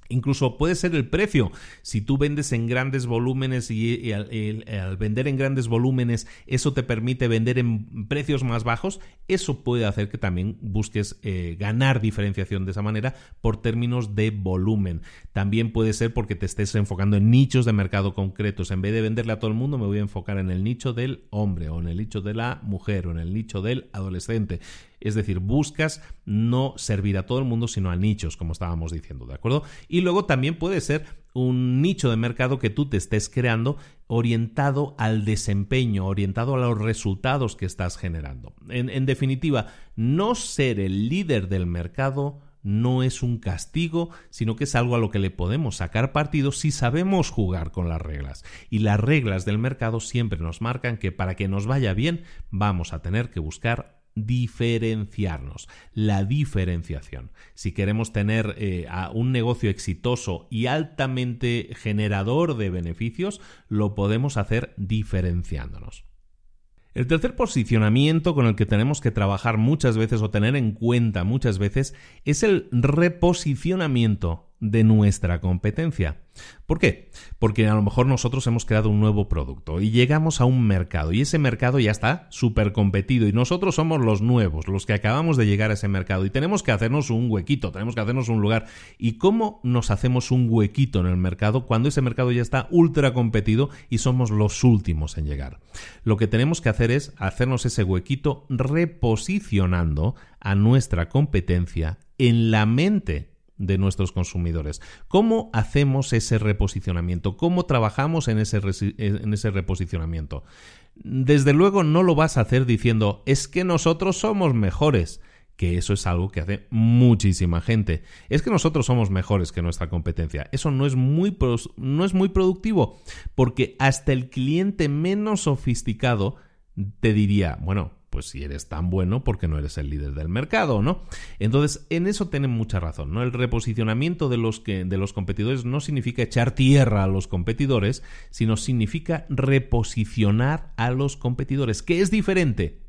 Incluso puede ser el precio. Si tú vendes en grandes volúmenes y, al, vender en grandes volúmenes eso te permite vender en precios más bajos, eso puede hacer que también busques eh, ganar diferenciación de esa manera por términos de volumen. También puede ser porque te estés enfocando en nichos de mercado concretos. En vez de venderle a todo el mundo, me voy a enfocar en el nicho del hombre o en el nicho de la mujer o en el nicho del adolescente. Es decir, buscas no servir a todo el mundo, sino a nichos, como estábamos diciendo, ¿de acuerdo? Y luego también puede ser un nicho de mercado que tú te estés creando orientado al desempeño, orientado a los resultados que estás generando. En, en definitiva, no ser el líder del mercado no es un castigo, sino que es algo a lo que le podemos sacar partido si sabemos jugar con las reglas. Y las reglas del mercado siempre nos marcan que para que nos vaya bien vamos a tener que buscar diferenciarnos, la diferenciación. Si queremos tener eh, un negocio exitoso y altamente generador de beneficios, lo podemos hacer diferenciándonos. El tercer posicionamiento con el que tenemos que trabajar muchas veces o tener en cuenta muchas veces es el reposicionamiento de nuestra competencia. ¿Por qué? Porque a lo mejor nosotros hemos creado un nuevo producto y llegamos a un mercado y ese mercado ya está súper competido y nosotros somos los nuevos, los que acabamos de llegar a ese mercado y tenemos que hacernos un huequito, tenemos que hacernos un lugar. ¿Y cómo nos hacemos un huequito en el mercado cuando ese mercado ya está ultra competido y somos los últimos en llegar? Lo que tenemos que hacer es hacernos ese huequito reposicionando a nuestra competencia en la mente de nuestros consumidores. ¿Cómo hacemos ese reposicionamiento? ¿Cómo trabajamos en ese, en ese reposicionamiento? Desde luego no lo vas a hacer diciendo es que nosotros somos mejores que eso es algo que hace muchísima gente. Es que nosotros somos mejores que nuestra competencia. Eso no es muy, no es muy productivo, porque hasta el cliente menos sofisticado te diría, bueno, pues si eres tan bueno, porque no eres el líder del mercado, ¿no? Entonces, en eso tienen mucha razón, ¿no? El reposicionamiento de los, que, de los competidores no significa echar tierra a los competidores, sino significa reposicionar a los competidores, que es diferente.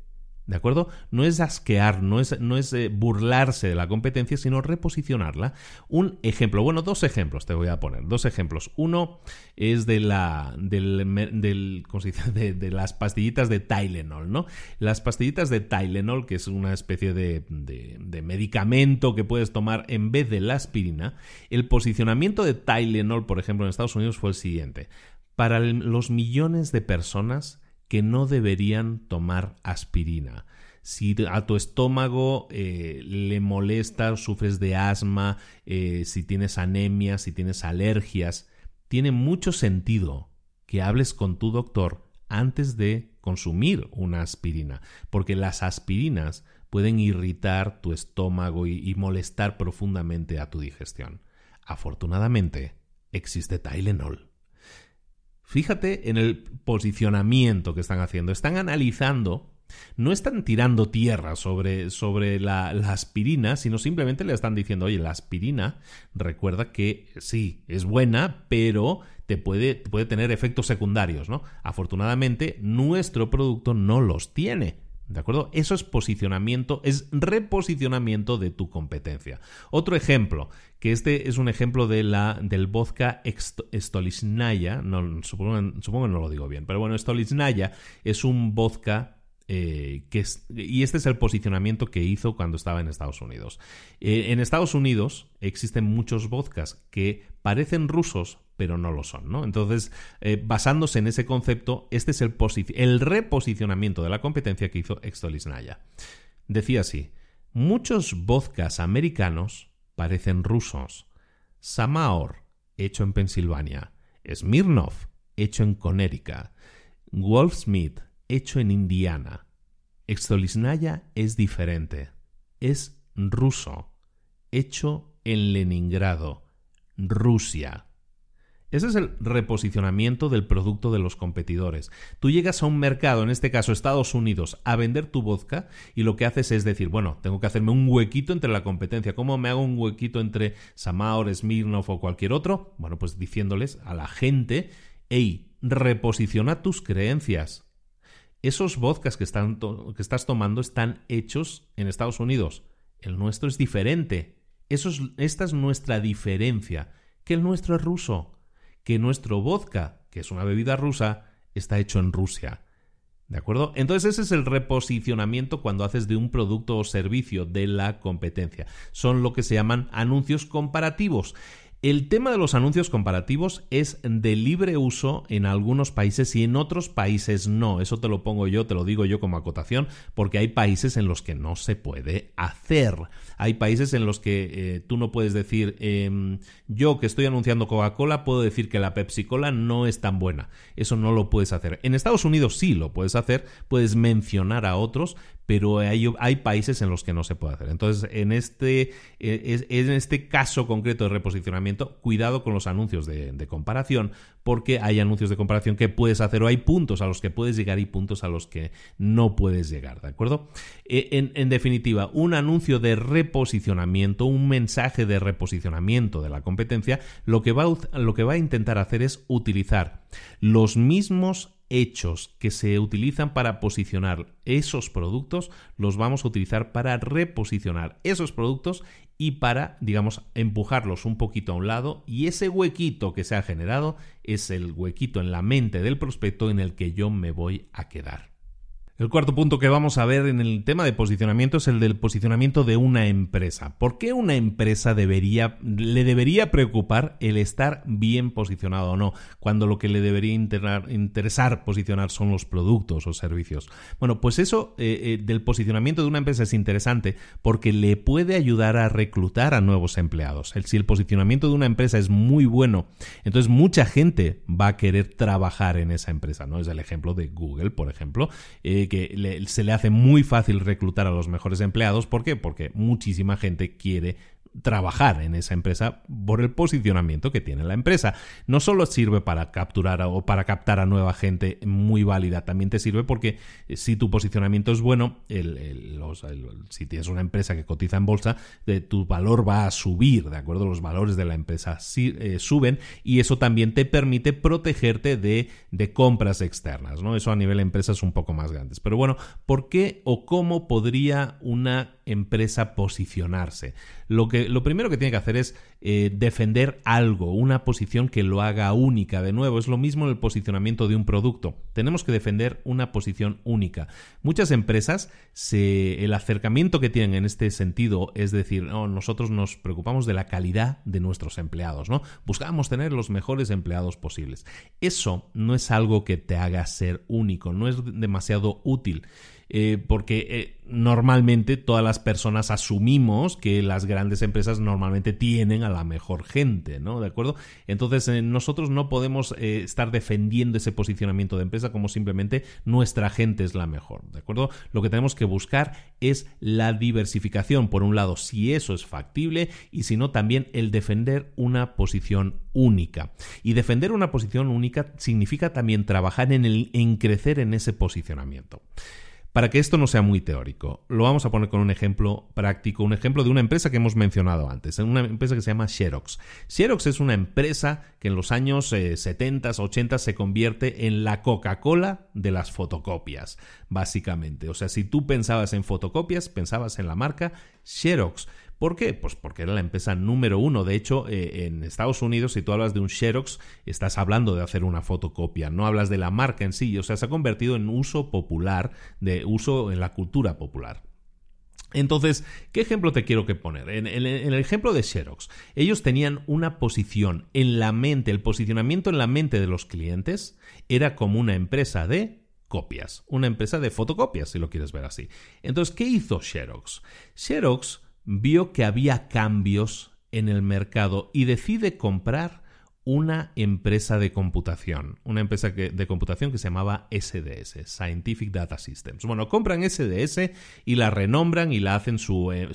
¿De acuerdo? No es asquear, no es, no es eh, burlarse de la competencia, sino reposicionarla. Un ejemplo, bueno, dos ejemplos te voy a poner, dos ejemplos. Uno es de la del, del de, de, las pastillitas de Tylenol, ¿no? Las pastillitas de Tylenol, que es una especie de, de medicamento que puedes tomar en vez de la aspirina, el posicionamiento de Tylenol, por ejemplo, en Estados Unidos fue el siguiente. Para los millones de personas que no deberían tomar aspirina. Si a tu estómago eh, le molesta, sufres de asma, eh, si tienes anemia, si tienes alergias, tiene mucho sentido que hables con tu doctor antes de consumir una aspirina, porque las aspirinas pueden irritar tu estómago y, y molestar profundamente a tu digestión. Afortunadamente, existe Tylenol. Fíjate en el posicionamiento que están haciendo. Están analizando, no están tirando tierra sobre, sobre la, aspirina, sino simplemente le están diciendo, oye, la aspirina, recuerda que sí, es buena, pero te puede, puede tener efectos secundarios, ¿no? Afortunadamente, nuestro producto no los tiene. ¿De acuerdo? Eso es posicionamiento, es reposicionamiento de tu competencia. Otro ejemplo, que este es un ejemplo de la, del vodka Stolichnaya, supongo que no lo digo bien, pero bueno, Stolichnaya es un vodka eh, que y este es el posicionamiento que hizo cuando estaba en Estados Unidos. Eh, en Estados Unidos existen muchos vodkas que parecen rusos, pero no lo son, ¿no? Entonces, eh, basándose en ese concepto, este es el, el reposicionamiento de la competencia que hizo Extolisnaya. Decía así, muchos vodkas americanos parecen rusos. Samaor, hecho en Pensilvania. Smirnov, hecho en Connecticut. Wolfsmith, hecho en Indiana. Extolisnaya es diferente. Es ruso, hecho en Leningrado, Rusia. Ese es el reposicionamiento del producto de los competidores. Tú llegas a un mercado, en este caso Estados Unidos, a vender tu vodka y lo que haces es decir, bueno, tengo que hacerme un huequito entre la competencia. ¿Cómo me hago un huequito entre Samaor, Smirnov o cualquier otro? Bueno, pues diciéndoles a la gente, hey, reposiciona tus creencias esos vodkas que, que estás tomando están hechos en Estados Unidos. El nuestro es diferente. Eso esta es nuestra diferencia. Que el nuestro es ruso. Que nuestro vodka, que es una bebida rusa, está hecho en Rusia. ¿De acuerdo? Entonces ese es el reposicionamiento cuando haces de un producto o servicio de la competencia. Son lo que se llaman anuncios comparativos. El tema de los anuncios comparativos es de libre uso en algunos países y en otros países no. Eso te lo pongo yo, te lo digo yo como acotación, porque hay países en los que no se puede hacer. Hay países en los que eh, tú no puedes decir, em, yo que estoy anunciando Coca-Cola, puedo decir que la Pepsi-Cola no es tan buena. Eso no lo puedes hacer. En Estados Unidos sí lo puedes hacer, puedes mencionar a otros, pero hay, países en los que no se puede hacer. Entonces, en este, eh, en este caso concreto de reposicionamiento, cuidado con los anuncios de, comparación, porque hay anuncios de comparación que puedes hacer o hay puntos a los que puedes llegar y puntos a los que no puedes llegar, ¿de acuerdo? Eh, en, en definitiva, un anuncio de reposicionamiento, un mensaje de reposicionamiento de la competencia, lo que va, lo que va a intentar hacer es utilizar los mismos hechos que se utilizan para posicionar esos productos, los vamos a utilizar para reposicionar esos productos y para, digamos, empujarlos un poquito a un lado y ese huequito que se ha generado es el huequito en la mente del prospecto en el que yo me voy a quedar. El cuarto punto que vamos a ver en el tema de posicionamiento es el del posicionamiento de una empresa. ¿Por qué una empresa debería, le debería preocupar el estar bien posicionado o no, cuando lo que le debería interesar posicionar son los productos o servicios? Bueno, pues eso eh, eh, del posicionamiento de una empresa es interesante porque le puede ayudar a reclutar a nuevos empleados. El, si el posicionamiento de una empresa es muy bueno, entonces mucha gente va a querer trabajar en esa empresa. ¿no? Es el ejemplo de Google, por ejemplo. Eh, que se le hace muy fácil reclutar a los mejores empleados. ¿Por qué? Porque muchísima gente quiere trabajar en esa empresa por el posicionamiento que tiene la empresa. No solo sirve para capturar o para captar a nueva gente muy válida, también te sirve porque eh, si tu posicionamiento es bueno, si tienes una empresa que cotiza en bolsa, tu valor va a subir, ¿de acuerdo? Los valores de la empresa eh, suben y eso también te permite protegerte de, de compras externas, ¿no? Eso a nivel de empresas un poco más grandes. Pero bueno, ¿por qué o cómo podría una empresa posicionarse. Lo, que, lo primero que tiene que hacer es eh, defender algo, una posición que lo haga única. De nuevo, es lo mismo en el posicionamiento de un producto. Tenemos que defender una posición única. Muchas empresas, el acercamiento que tienen en este sentido es decir, no, nosotros nos preocupamos de la calidad de nuestros empleados, ¿no? Buscamos tener los mejores empleados posibles. Eso no es algo que te haga ser único, no es demasiado útil. Eh, porque eh, normalmente todas las personas asumimos que las grandes empresas normalmente tienen a la mejor gente, ¿no? ¿De acuerdo? Entonces eh, nosotros no podemos estar defendiendo ese posicionamiento de empresa como simplemente nuestra gente es la mejor, ¿de acuerdo? Lo que tenemos que buscar es la diversificación, por un lado, si eso es factible y si no, también el defender una posición única. Y defender una posición única significa también trabajar en, el, en crecer en ese posicionamiento. Para que esto no sea muy teórico, lo vamos a poner con un ejemplo práctico, un ejemplo de una empresa que hemos mencionado antes, una empresa que se llama Xerox. Xerox es una empresa que en los años 70, eh, 80 se convierte en la Coca-Cola de las fotocopias, básicamente. O sea, si tú pensabas en fotocopias, pensabas en la marca Xerox. ¿Por qué? Pues porque era la empresa número uno. De hecho, eh, en Estados Unidos, si tú hablas de un Xerox, estás hablando de hacer una fotocopia, no hablas de la marca en sí. O sea, se ha convertido en uso popular, de uso en la cultura popular. Entonces, ¿qué ejemplo te quiero que poner? En, en, el ejemplo de Xerox, ellos tenían una posición en la mente, el posicionamiento en la mente de los clientes era como una empresa de copias, una empresa de fotocopias, si lo quieres ver así. Entonces, ¿qué hizo Xerox? Xerox vio que había cambios en el mercado y decide comprar una empresa de computación, una empresa de computación que se llamaba SDS, Scientific Data Systems. Bueno, compran SDS y la renombran y la hacen su, eh,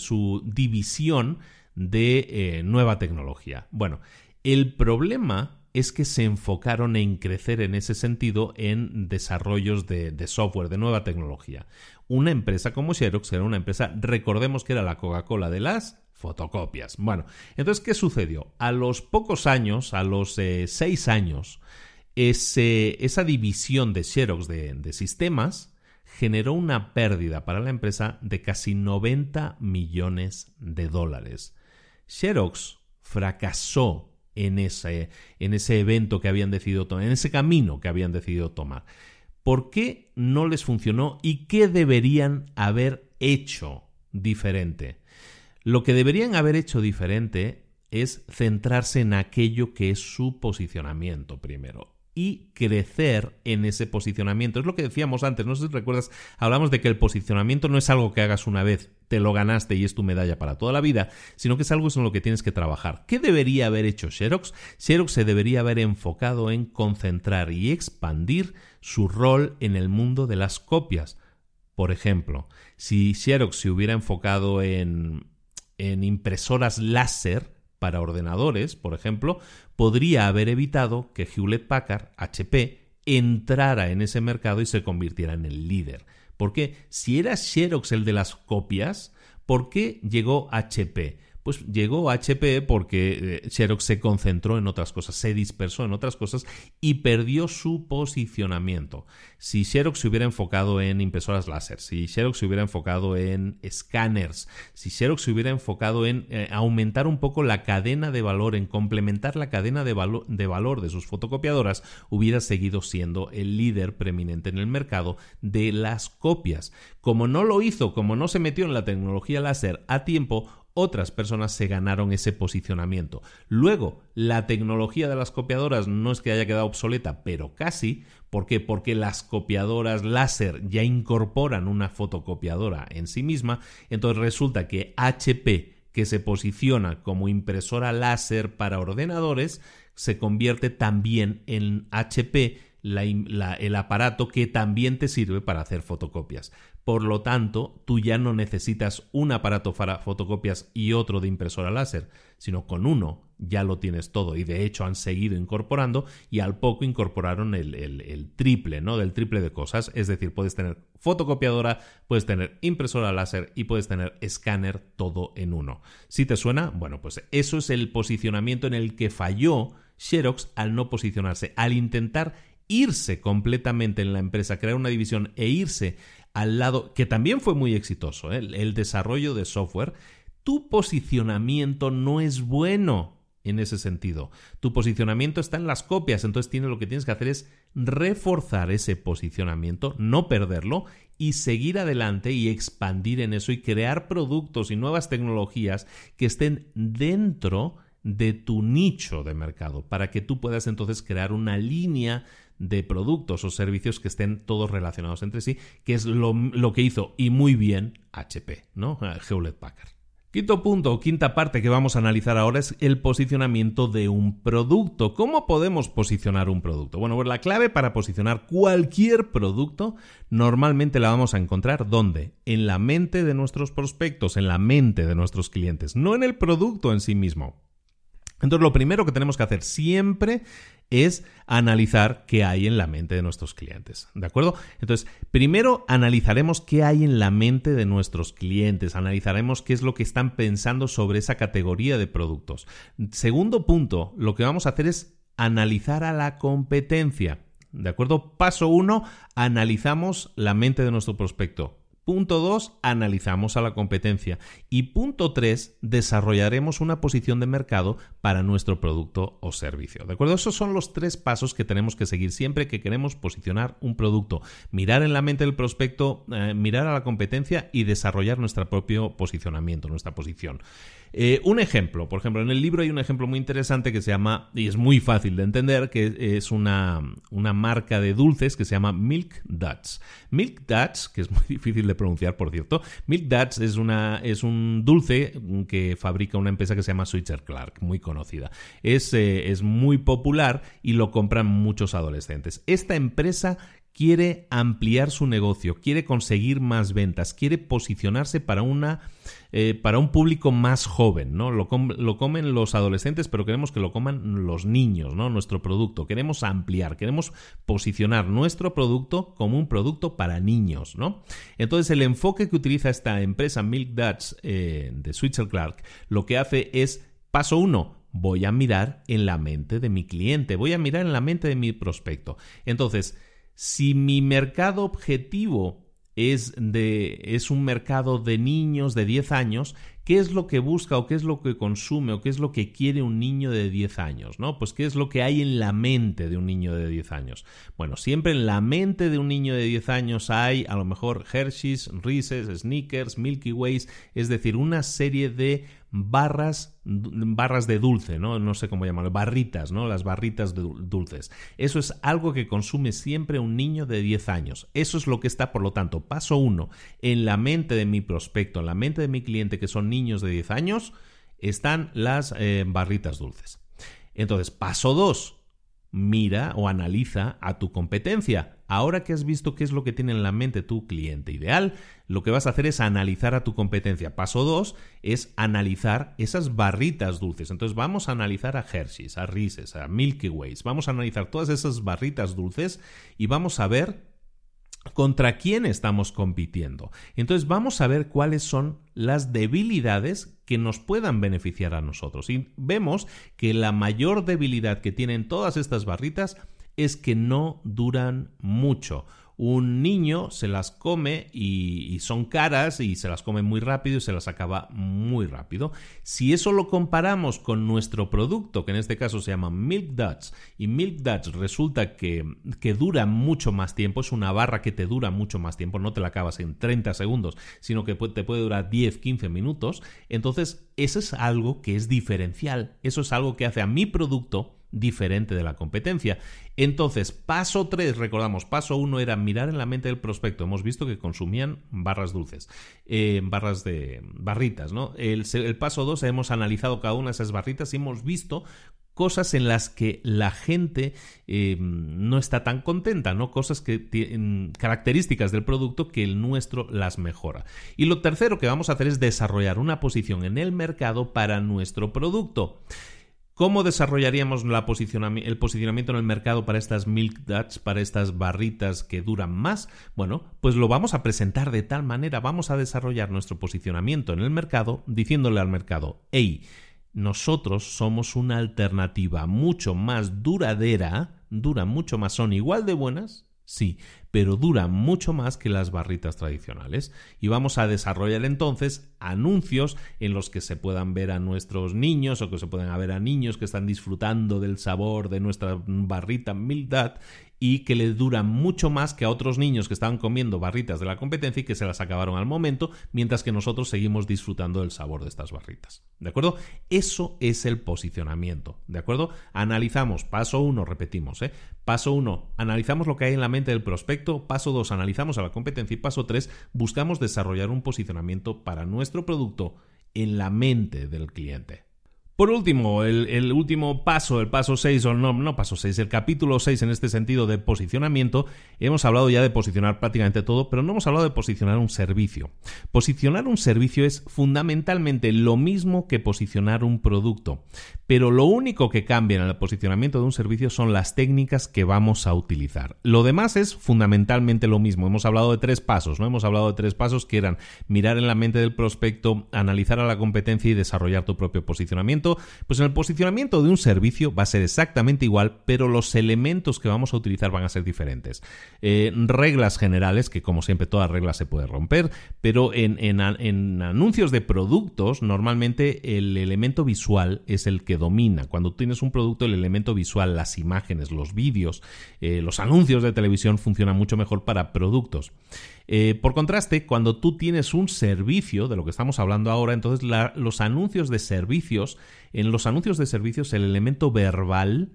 división de eh, nueva tecnología. Bueno, el problema es que se enfocaron en crecer en ese sentido en desarrollos de, de, software, de nueva tecnología una empresa como Xerox era una empresa, recordemos que era la Coca-Cola de las fotocopias. Bueno, entonces, ¿qué sucedió? A los pocos años, a los eh, seis años, esa división de Xerox de, de sistemas generó una pérdida para la empresa de casi 90 millones de dólares. Xerox fracasó en ese, en ese evento que habían decidido tomar, en ese camino que habían decidido tomar. ¿Por qué no les funcionó y qué deberían haber hecho diferente? Lo que deberían haber hecho diferente es centrarse en aquello que es su posicionamiento primero y crecer en ese posicionamiento. Es lo que decíamos antes, no sé si recuerdas, hablamos de que el posicionamiento no es algo que hagas una vez, te lo ganaste y es tu medalla para toda la vida, sino que es algo en lo que tienes que trabajar. ¿Qué debería haber hecho Xerox? Xerox se debería haber enfocado en concentrar y expandir su rol en el mundo de las copias. Por ejemplo, si Xerox se hubiera enfocado en, en impresoras láser, para ordenadores, por ejemplo, podría haber evitado que Hewlett Packard, HP, entrara en ese mercado y se convirtiera en el líder. Porque si era Xerox el de las copias, ¿por qué llegó HP? Pues llegó HP porque eh, Xerox se concentró en otras cosas, se dispersó en otras cosas y perdió su posicionamiento. Si Xerox se hubiera enfocado en impresoras láser, si Xerox se hubiera enfocado en escáneres, si Xerox se hubiera enfocado en eh, aumentar un poco la cadena de valor, en complementar la cadena de, de valor de sus fotocopiadoras, hubiera seguido siendo el líder preeminente en el mercado de las copias. Como no lo hizo, como no se metió en la tecnología láser a tiempo, otras personas se ganaron ese posicionamiento. Luego, la tecnología de las copiadoras no es que haya quedado obsoleta, pero casi. ¿Por qué? Porque las copiadoras láser ya incorporan una fotocopiadora en sí misma. Entonces resulta que HP, que se posiciona como impresora láser para ordenadores, se convierte también en HP el aparato que también te sirve para hacer fotocopias. Por lo tanto, tú ya no necesitas un aparato para fotocopias y otro de impresora láser, sino con uno ya lo tienes todo. Y de hecho han seguido incorporando y al poco incorporaron el, triple, ¿no? Del triple de cosas. Es decir, puedes tener fotocopiadora, puedes tener impresora láser y puedes tener escáner todo en uno. Si te suena, bueno, pues eso es el posicionamiento en el que falló Xerox al no posicionarse, al intentar irse completamente en la empresa, crear una división e irse al lado, que también fue muy exitoso, ¿eh? el desarrollo de software, tu posicionamiento no es bueno en ese sentido. Tu posicionamiento está en las copias, entonces tienes, lo que tienes que hacer es reforzar ese posicionamiento, no perderlo y seguir adelante y expandir en eso y crear productos y nuevas tecnologías que estén dentro de tu nicho de mercado para que tú puedas entonces crear una línea de productos o servicios que estén todos relacionados entre sí, que es lo, que hizo y muy bien HP, ¿no? Hewlett Packard. Quinto punto o quinta parte que vamos a analizar ahora es el posicionamiento de un producto. ¿Cómo podemos posicionar un producto? Bueno, pues la clave para posicionar cualquier producto normalmente la vamos a encontrar ¿dónde? En la mente de nuestros prospectos, en la mente de nuestros clientes, no en el producto en sí mismo. Entonces, lo primero que tenemos que hacer siempre es analizar qué hay en la mente de nuestros clientes. ¿De acuerdo? Entonces, primero analizaremos qué hay en la mente de nuestros clientes, analizaremos qué es lo que están pensando sobre esa categoría de productos. Segundo punto, lo que vamos a hacer es analizar a la competencia. ¿De acuerdo? Paso uno, analizamos la mente de nuestro prospecto. Punto 2, analizamos a la competencia. Y punto 3, desarrollaremos una posición de mercado para nuestro producto o servicio. ¿De acuerdo? Esos son los tres pasos que tenemos que seguir siempre que queremos posicionar un producto. Mirar en la mente del prospecto, eh, mirar a la competencia y desarrollar nuestro propio posicionamiento, nuestra posición. Eh, un ejemplo, por ejemplo, en el libro hay un ejemplo muy interesante que se llama, y es muy fácil de entender, que es una, una marca de dulces que se llama Milk Duds. Milk Duds, que es muy difícil de pronunciar, por cierto, Milk Duds es, una, es un dulce que fabrica una empresa que se llama Switzer Clark, muy conocida. Es, eh, es muy popular y lo compran muchos adolescentes. Esta empresa quiere ampliar su negocio, quiere conseguir más ventas, quiere posicionarse para una eh, para un público más joven, ¿no? Lo, comen los adolescentes, pero queremos que lo coman los niños, ¿no? Nuestro producto. Queremos ampliar, queremos posicionar nuestro producto como un producto para niños, ¿no? Entonces, el enfoque que utiliza esta empresa Milk Duds eh, de Switzer Clark lo que hace es, paso uno, voy a mirar en la mente de mi cliente, voy a mirar en la mente de mi prospecto. Entonces, si mi mercado objetivo es, de, es un mercado de niños de 10 años, ¿qué es lo que busca o qué es lo que consume o qué es lo que quiere un niño de 10 años? ¿no? Pues qué es lo que hay en la mente de un niño de 10 años. Bueno, siempre en la mente de un niño de 10 años hay a lo mejor Hershey's, Reese's, Snickers, Milky Ways, es decir, una serie de barras, barras de dulce, ¿no? No sé cómo llamarlo, barritas, ¿no? Las barritas dulces. Eso es algo que consume siempre un niño de 10 años. Eso es lo que está, por lo tanto, paso uno, en la mente de mi prospecto, en la mente de mi cliente, que son niños de 10 años, están las eh, barritas dulces. Entonces, paso dos, mira o analiza a tu competencia. Ahora que has visto qué es lo que tiene en la mente tu cliente ideal, lo que vas a hacer es analizar a tu competencia. Paso 2 es analizar esas barritas dulces. Entonces vamos a analizar a Hershey's, a Reese's, a Milky Ways. Vamos a analizar todas esas barritas dulces y vamos a ver contra quién estamos compitiendo. Entonces vamos a ver cuáles son las debilidades que nos puedan beneficiar a nosotros. Y vemos que la mayor debilidad que tienen todas estas barritas es que no duran mucho un niño se las come y, son caras y se las come muy rápido y se las acaba muy rápido. Si eso lo comparamos con nuestro producto, que en este caso se llama Milk Duds, y Milk Duds resulta que, que dura mucho más tiempo, es una barra que te dura mucho más tiempo, no te la acabas en 30 segundos, sino que te puede durar 10, 15 minutos, entonces eso es algo que es diferencial, eso es algo que hace a mi producto diferente de la competencia. Entonces, paso 3, recordamos, paso 1 era mirar en la mente del prospecto. Hemos visto que consumían barras dulces, eh, barras de barritas, ¿no? El, paso 2 hemos analizado cada una de esas barritas y hemos visto cosas en las que la gente eh, no está tan contenta, ¿no? Cosas que tienen características del producto que el nuestro las mejora. Y lo tercero que vamos a hacer es desarrollar una posición en el mercado para nuestro producto. ¿Cómo desarrollaríamos el posicionamiento en el mercado para estas milk duds, para estas barritas que duran más? Bueno, pues lo vamos a presentar de tal manera, vamos a desarrollar nuestro posicionamiento en el mercado diciéndole al mercado, hey, nosotros somos una alternativa mucho más duradera, duran mucho más, son igual de buenas, sí, pero duran mucho más que las barritas tradicionales. Y vamos a desarrollar entonces anuncios en los que se puedan ver a nuestros niños o que se puedan ver a niños que están disfrutando del sabor de nuestra barrita Mildad y que le duran mucho más que a otros niños que estaban comiendo barritas de la competencia y que se las acabaron al momento, mientras que nosotros seguimos disfrutando del sabor de estas barritas. ¿De acuerdo? Eso es el posicionamiento. ¿De acuerdo? Analizamos, paso uno, repetimos, ¿eh? Paso uno, analizamos lo que hay en la mente del prospecto. Paso dos, analizamos a la competencia. Y paso tres, buscamos desarrollar un posicionamiento para nuestro producto en la mente del cliente. Por último, el, último paso, el paso 6, o no, no paso 6, el capítulo 6 en este sentido de posicionamiento, hemos hablado ya de posicionar prácticamente todo, pero no hemos hablado de posicionar un servicio. Posicionar un servicio es fundamentalmente lo mismo que posicionar un producto, pero lo único que cambia en el posicionamiento de un servicio son las técnicas que vamos a utilizar. Lo demás es fundamentalmente lo mismo. Hemos hablado de tres pasos, ¿no? Hemos hablado de tres pasos que eran mirar en la mente del prospecto, analizar a la competencia y desarrollar tu propio posicionamiento pues en el posicionamiento de un servicio va a ser exactamente igual, pero los elementos que vamos a utilizar van a ser diferentes. Eh, reglas generales, que como siempre todas reglas se puede romper, pero en, anuncios de productos normalmente el elemento visual es el que domina. Cuando tienes un producto, el elemento visual, las imágenes, los vídeos, eh, los anuncios de televisión funcionan mucho mejor para productos. Eh, por contraste, cuando tú tienes un servicio, de lo que estamos hablando ahora, entonces los anuncios de servicios, en los anuncios de servicios el elemento verbal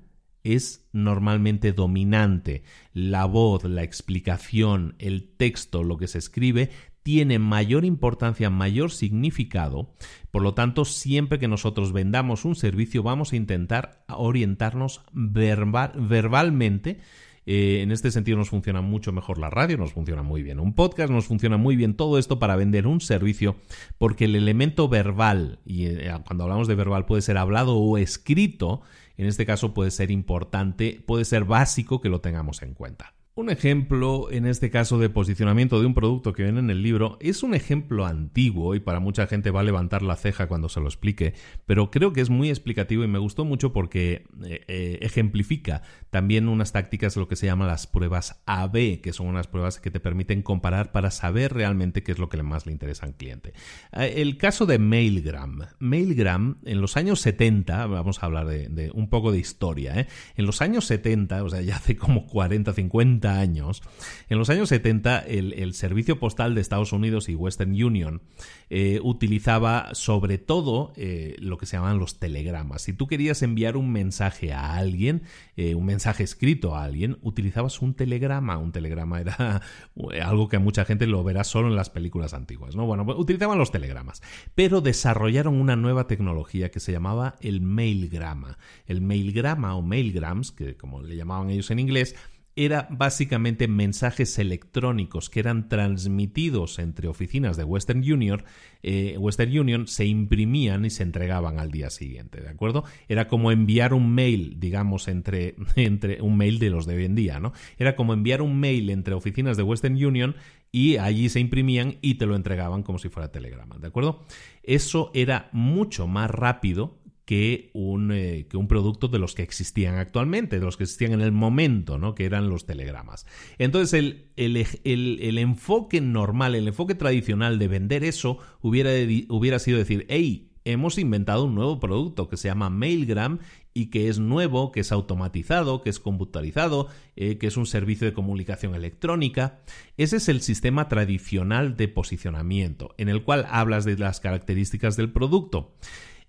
es normalmente dominante. La voz, la explicación, el texto, lo que se escribe, tiene mayor importancia, mayor significado. Por lo tanto, siempre que nosotros vendamos un servicio, vamos a intentar orientarnos verbalmente eh, en este sentido nos funciona mucho mejor la radio, nos funciona muy bien un podcast, nos funciona muy bien todo esto para vender un servicio, porque el elemento verbal, y eh, cuando hablamos de verbal puede ser hablado o escrito, en este caso puede ser importante, puede ser básico que lo tengamos en cuenta. Un ejemplo, en este caso de posicionamiento de un producto que viene en el libro, es un ejemplo antiguo y para mucha gente va a levantar la ceja cuando se lo explique, pero creo que es muy explicativo y me gustó mucho porque eh, eh, ejemplifica también unas tácticas de lo que se llama las pruebas AB, que son unas pruebas que te permiten comparar para saber realmente qué es lo que más le interesa al cliente. Eh, el caso de Mailgram. Mailgram, en los años 70, vamos a hablar de, de un poco de historia, en los años 70, o sea, ya hace como 40, 50, años, en los años 70 el, Servicio Postal de Estados Unidos y Western Union eh, utilizaba sobre todo eh, lo que se llamaban los telegramas. Si tú querías enviar un mensaje a alguien, eh, un mensaje escrito a alguien, utilizabas un telegrama. Un telegrama era algo que mucha gente lo verá solo en las películas antiguas. ¿no? Bueno, pues utilizaban los telegramas, pero desarrollaron una nueva tecnología que se llamaba el mailgrama. El mailgrama o mailgrams, que como le llamaban ellos en inglés, era básicamente mensajes electrónicos que eran transmitidos entre oficinas de Western Union, eh, Western Union se imprimían y se entregaban al día siguiente, ¿de acuerdo? Era como enviar un mail, digamos, entre, entre un mail de los de hoy en día, ¿no? Era como enviar un mail entre oficinas de Western Union y allí se imprimían y te lo entregaban como si fuera telegrama, ¿de acuerdo? Eso era mucho más rápido que un, eh, que un producto de los que existían actualmente, de los que existían en el momento, ¿no? que eran los telegramas. Entonces, el, el, enfoque normal, el enfoque tradicional de vender eso hubiera, hubiera sido decir, hey, hemos inventado un nuevo producto que se llama Mailgram y que es nuevo, que es automatizado, que es computarizado, eh, que es un servicio de comunicación electrónica. Ese es el sistema tradicional de posicionamiento, en el cual hablas de las características del producto.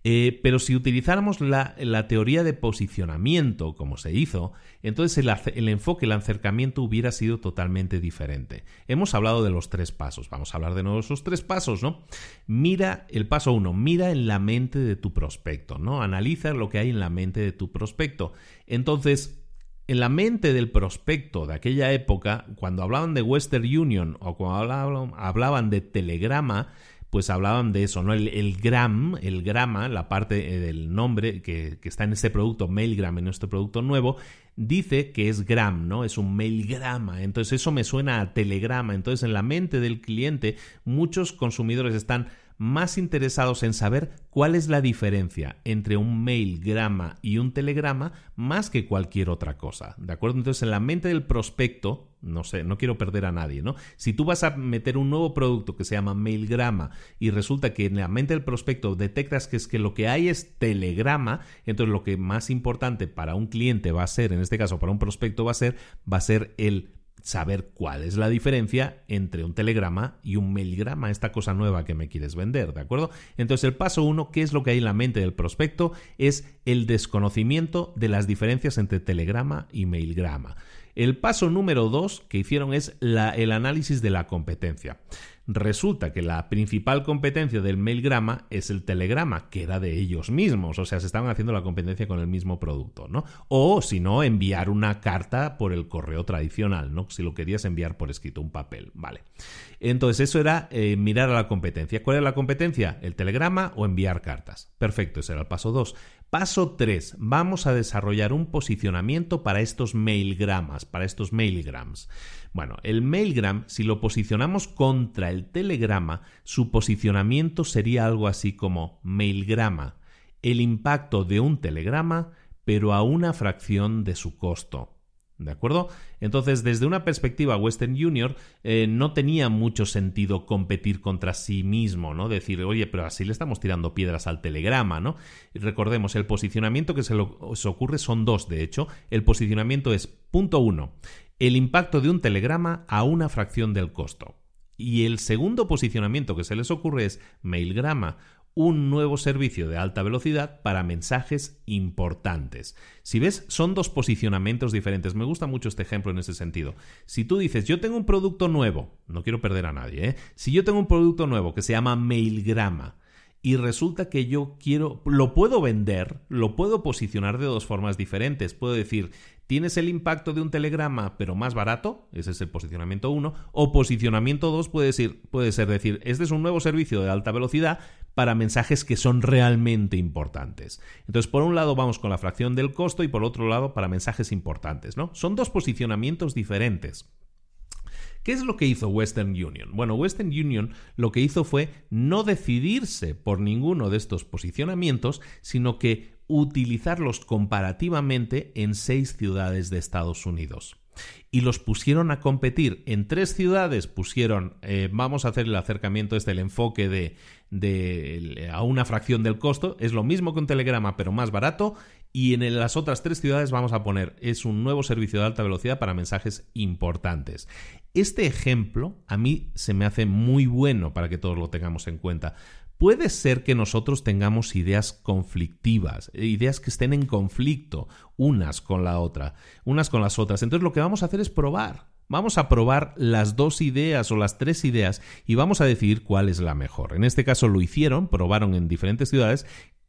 Eh, pero si utilizáramos la, teoría de posicionamiento, como se hizo, entonces el, el, enfoque, el acercamiento hubiera sido totalmente diferente. Hemos hablado de los tres pasos, vamos a hablar de nuevo de esos tres pasos, ¿no? Mira el paso uno, mira en la mente de tu prospecto, ¿no? Analiza lo que hay en la mente de tu prospecto. Entonces, en la mente del prospecto de aquella época, cuando hablaban de Western Union o cuando hablaban, de Telegrama, pues hablaban de eso, ¿no? El, gram, el grama, la parte eh, del nombre que, está en este producto, Mailgram, en nuestro producto nuevo, dice que es gram, ¿no? Es un mailgrama. Entonces eso me suena a telegrama. Entonces en la mente del cliente muchos consumidores están más interesados en saber cuál es la diferencia entre un mail, grama y un telegrama más que cualquier otra cosa. ¿De acuerdo? Entonces, en la mente del prospecto, no sé, no quiero perder a nadie, ¿no? Si tú vas a meter un nuevo producto que se llama Mailgrama y resulta que en la mente del prospecto detectas que es que lo que hay es telegrama, entonces lo que más importante para un cliente va a ser, en este caso para un prospecto va a ser, va a ser el saber cuál es la diferencia entre un telegrama y un mailgrama, esta cosa nueva que me quieres vender, ¿de acuerdo? Entonces el paso uno, ¿qué es lo que hay en la mente del prospecto? Es el desconocimiento de las diferencias entre telegrama y mailgrama. El paso número dos que hicieron es el análisis de la competencia. Resulta que la principal competencia del mailgrama es el telegrama, que era de ellos mismos, o sea, se estaban haciendo la competencia con el mismo producto, ¿no? O si no, enviar una carta por el correo tradicional, ¿no? Si lo querías enviar por escrito, un papel, ¿vale? Entonces, eso era eh, mirar a la competencia. ¿Cuál era la competencia? ¿El telegrama o enviar cartas? Perfecto, ese era el paso 2. Paso 3. Vamos a desarrollar un posicionamiento para estos mailgramas, para estos mailgrams. Bueno, el mailgram, si lo posicionamos contra el telegrama, su posicionamiento sería algo así como mailgrama, el impacto de un telegrama, pero a una fracción de su costo. ¿De acuerdo? Entonces, desde una perspectiva Western Junior, eh, no tenía mucho sentido competir contra sí mismo, ¿no? Decir, oye, pero así le estamos tirando piedras al telegrama, ¿no? recordemos, el posicionamiento que se, se ocurre son dos, de hecho. El posicionamiento es, punto uno, el impacto de un telegrama a una fracción del costo. Y el segundo posicionamiento que se les ocurre es Mailgrama, un nuevo servicio de alta velocidad para mensajes importantes. Si ves, son dos posicionamientos diferentes. Me gusta mucho este ejemplo en ese sentido. Si tú dices, yo tengo un producto nuevo, no quiero perder a nadie, ¿eh? si yo tengo un producto nuevo que se llama Mailgrama, y resulta que yo quiero, lo puedo vender, lo puedo posicionar de dos formas diferentes. Puedo decir, tienes el impacto de un telegrama, pero más barato, ese es el posicionamiento 1, o posicionamiento 2 puede ser, puede ser decir, este es un nuevo servicio de alta velocidad para mensajes que son realmente importantes. Entonces, por un lado vamos con la fracción del costo y por otro lado para mensajes importantes, ¿no? Son dos posicionamientos diferentes. ¿Qué es lo que hizo Western Union? Bueno, Western Union lo que hizo fue no decidirse por ninguno de estos posicionamientos, sino que utilizarlos comparativamente en seis ciudades de Estados Unidos. Y los pusieron a competir. En tres ciudades pusieron, eh, vamos a hacer el acercamiento, este, el enfoque de, de, a una fracción del costo. Es lo mismo que un telegrama, pero más barato. Y en las otras tres ciudades vamos a poner, es un nuevo servicio de alta velocidad para mensajes importantes. Este ejemplo a mí se me hace muy bueno para que todos lo tengamos en cuenta, Puede ser que nosotros tengamos ideas conflictivas, ideas que estén en conflicto unas con la otra, unas con las otras. Entonces lo que vamos a hacer es probar. Vamos a probar las dos ideas o las tres ideas y vamos a decidir cuál es la mejor. En este caso lo hicieron, probaron en diferentes ciudades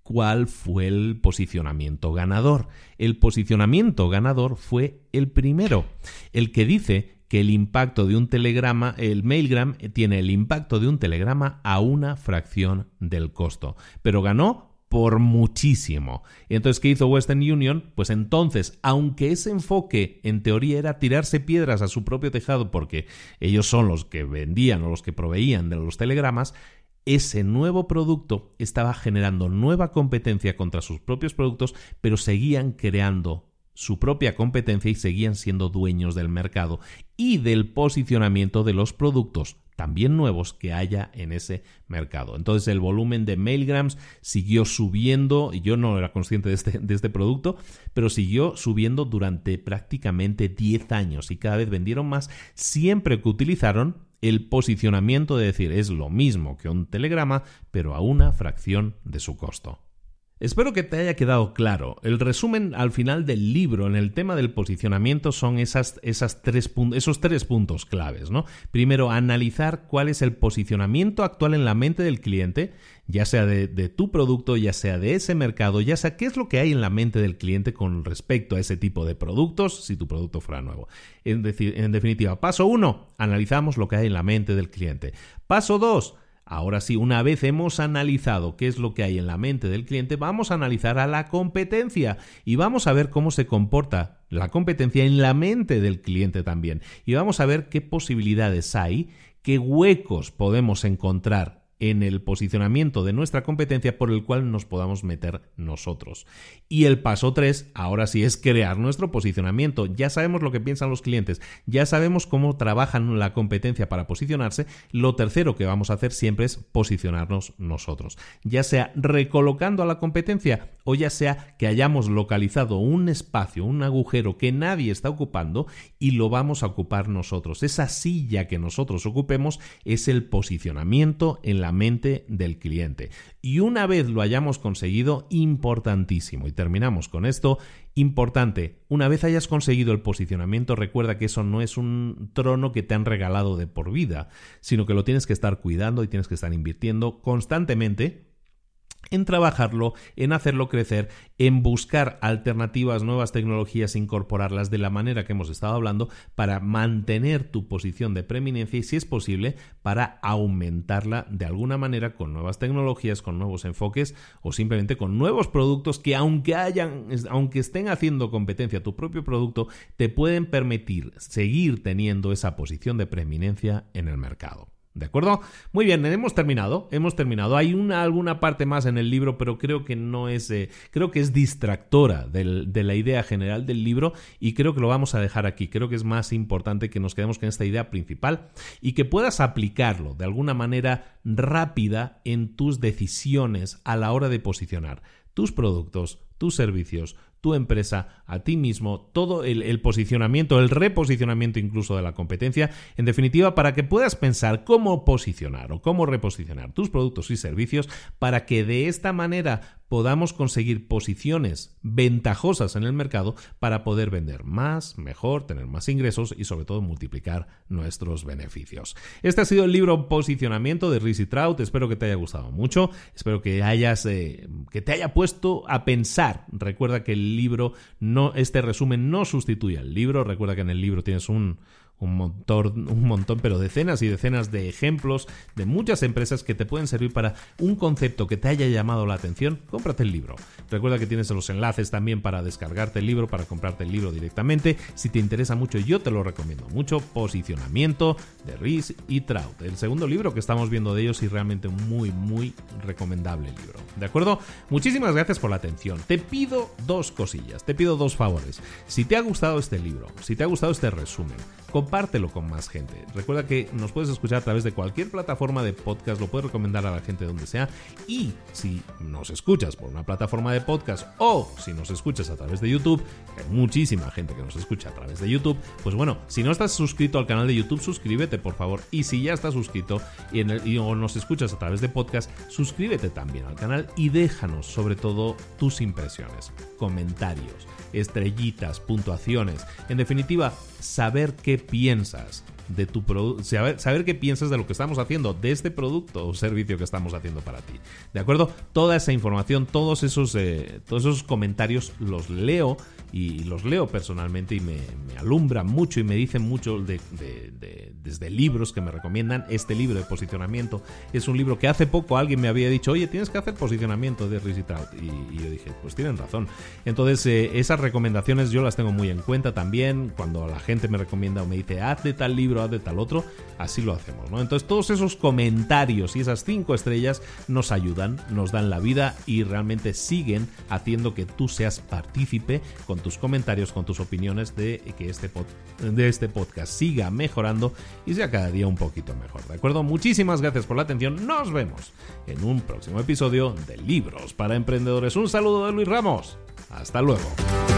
cuál fue el posicionamiento ganador. El posicionamiento ganador fue el primero, el que dice que el impacto de un telegrama, el mailgram, tiene el impacto de un telegrama a una fracción del costo. Pero ganó por muchísimo. Entonces, ¿qué hizo Western Union? Pues entonces, aunque ese enfoque en teoría era tirarse piedras a su propio tejado porque ellos son los que vendían o los que proveían de los telegramas, ese nuevo producto estaba generando nueva competencia contra sus propios productos, pero seguían creando su propia competencia y seguían siendo dueños del mercado y del posicionamiento de los productos también nuevos que haya en ese mercado. Entonces el volumen de mailgrams siguió subiendo, y yo no era consciente de este, de este producto, pero siguió subiendo durante prácticamente 10 años y cada vez vendieron más siempre que utilizaron el posicionamiento de decir es lo mismo que un telegrama, pero a una fracción de su costo. Espero que te haya quedado claro. El resumen al final del libro en el tema del posicionamiento son esas, esos tres puntos claves. ¿no? Primero, analizar cuál es el posicionamiento actual en la mente del cliente, ya sea de, tu producto, ya sea de ese mercado, ya sea qué es lo que hay en la mente del cliente con respecto a ese tipo de productos, si tu producto fuera nuevo. En definitiva, paso uno, analizamos lo que hay en la mente del cliente. Paso dos, Ahora sí, una vez hemos analizado qué es lo que hay en la mente del cliente, vamos a analizar a la competencia y vamos a ver cómo se comporta la competencia en la mente del cliente también. Y vamos a ver qué posibilidades hay, qué huecos podemos encontrar en el posicionamiento de nuestra competencia por el cual nos podamos meter nosotros. Y el paso 3, ahora sí, es crear nuestro posicionamiento. Ya sabemos lo que piensan los clientes, ya sabemos cómo trabajan la competencia para posicionarse. Lo tercero que vamos a hacer siempre es posicionarnos nosotros, ya sea recolocando a la competencia o ya sea que hayamos localizado un espacio, un agujero que nadie está ocupando y lo vamos a ocupar nosotros. Esa silla que nosotros ocupemos es el posicionamiento en la mente del cliente. Y una vez lo hayamos conseguido, importantísimo, y terminamos con esto, importante, una vez hayas conseguido el posicionamiento, recuerda que eso no es un trono que te han regalado de por vida, sino que lo tienes que estar cuidando y tienes que estar invirtiendo constantemente en trabajarlo, en hacerlo crecer, en buscar alternativas, nuevas tecnologías, incorporarlas de la manera que hemos estado hablando para mantener tu posición de preeminencia y, si es posible, para aumentarla de alguna manera con nuevas tecnologías, con nuevos enfoques o simplemente con nuevos productos que aunque hayan, aunque estén haciendo competencia a tu propio producto, te pueden permitir seguir teniendo esa posición de preeminencia en el mercado. ¿De acuerdo? Muy bien, hemos terminado, hemos terminado. Hay una, alguna parte más en el libro, pero creo que no es, eh, creo que es distractora de la idea general del libro y creo que lo vamos a dejar aquí. Creo que es más importante que nos quedemos con esta idea principal y que puedas aplicarlo de alguna manera rápida en tus decisiones a la hora de posicionar tus productos, tus servicios, tu empresa, a ti mismo, todo el, posicionamiento, el reposicionamiento incluso de la competencia, en definitiva, para que puedas pensar cómo posicionar o cómo reposicionar tus productos y servicios para que de esta manera podamos conseguir posiciones ventajosas en el mercado para poder vender más, mejor, tener más ingresos y sobre todo multiplicar nuestros beneficios. Este ha sido el libro Posicionamiento de Rizzi Trout. Espero que te haya gustado mucho. Espero que hayas eh, que te haya puesto a pensar. Recuerda que el libro no este resumen no sustituye al libro. Recuerda que en el libro tienes un un montón, un montón, pero decenas y decenas de ejemplos de muchas empresas que te pueden servir para un concepto que te haya llamado la atención, cómprate el libro. Recuerda que tienes los enlaces también para descargarte el libro, para comprarte el libro directamente. Si te interesa mucho, yo te lo recomiendo mucho. Posicionamiento de Reese y Trout. El segundo libro que estamos viendo de ellos y realmente muy, muy recomendable libro. ¿De acuerdo? Muchísimas gracias por la atención. Te pido dos cosillas, te pido dos favores. Si te ha gustado este libro, si te ha gustado este resumen, compártelo con más gente. Recuerda que nos puedes escuchar a través de cualquier plataforma de podcast, lo puedes recomendar a la gente donde sea. Y si nos escuchas por una plataforma de podcast o si nos escuchas a través de YouTube, que hay muchísima gente que nos escucha a través de YouTube, pues bueno, si no estás suscrito al canal de YouTube, suscríbete por favor. Y si ya estás suscrito y, o nos escuchas a través de podcast, suscríbete también al canal y déjanos sobre todo tus impresiones, comentarios estrellitas, puntuaciones. En definitiva, saber qué piensas de tu producto, saber, saber qué piensas de lo que estamos haciendo, de este producto o servicio que estamos haciendo para ti. ¿De acuerdo? Toda esa información, todos esos, eh, todos esos comentarios los leo y los leo personalmente y me, me alumbran mucho y me dicen mucho de, desde libros que me recomiendan. Este libro de posicionamiento es un libro que hace poco alguien me había dicho, oye, tienes que hacer posicionamiento de Rizzi Trout. Y, yo dije, pues tienen razón. Entonces, eh, esas recomendaciones yo las tengo muy en cuenta también. Cuando la gente me recomienda o me dice, haz de tal libro, de tal otro, así lo hacemos, ¿no? Entonces, todos esos comentarios y esas cinco estrellas nos ayudan, nos dan la vida y realmente siguen haciendo que tú seas partícipe con tus comentarios, con tus opiniones de que este, de este podcast siga mejorando y sea cada día un poquito mejor. ¿De acuerdo? Muchísimas gracias por la atención. Nos vemos en un próximo episodio de Libros para Emprendedores. Un saludo de Luis Ramos. Hasta luego.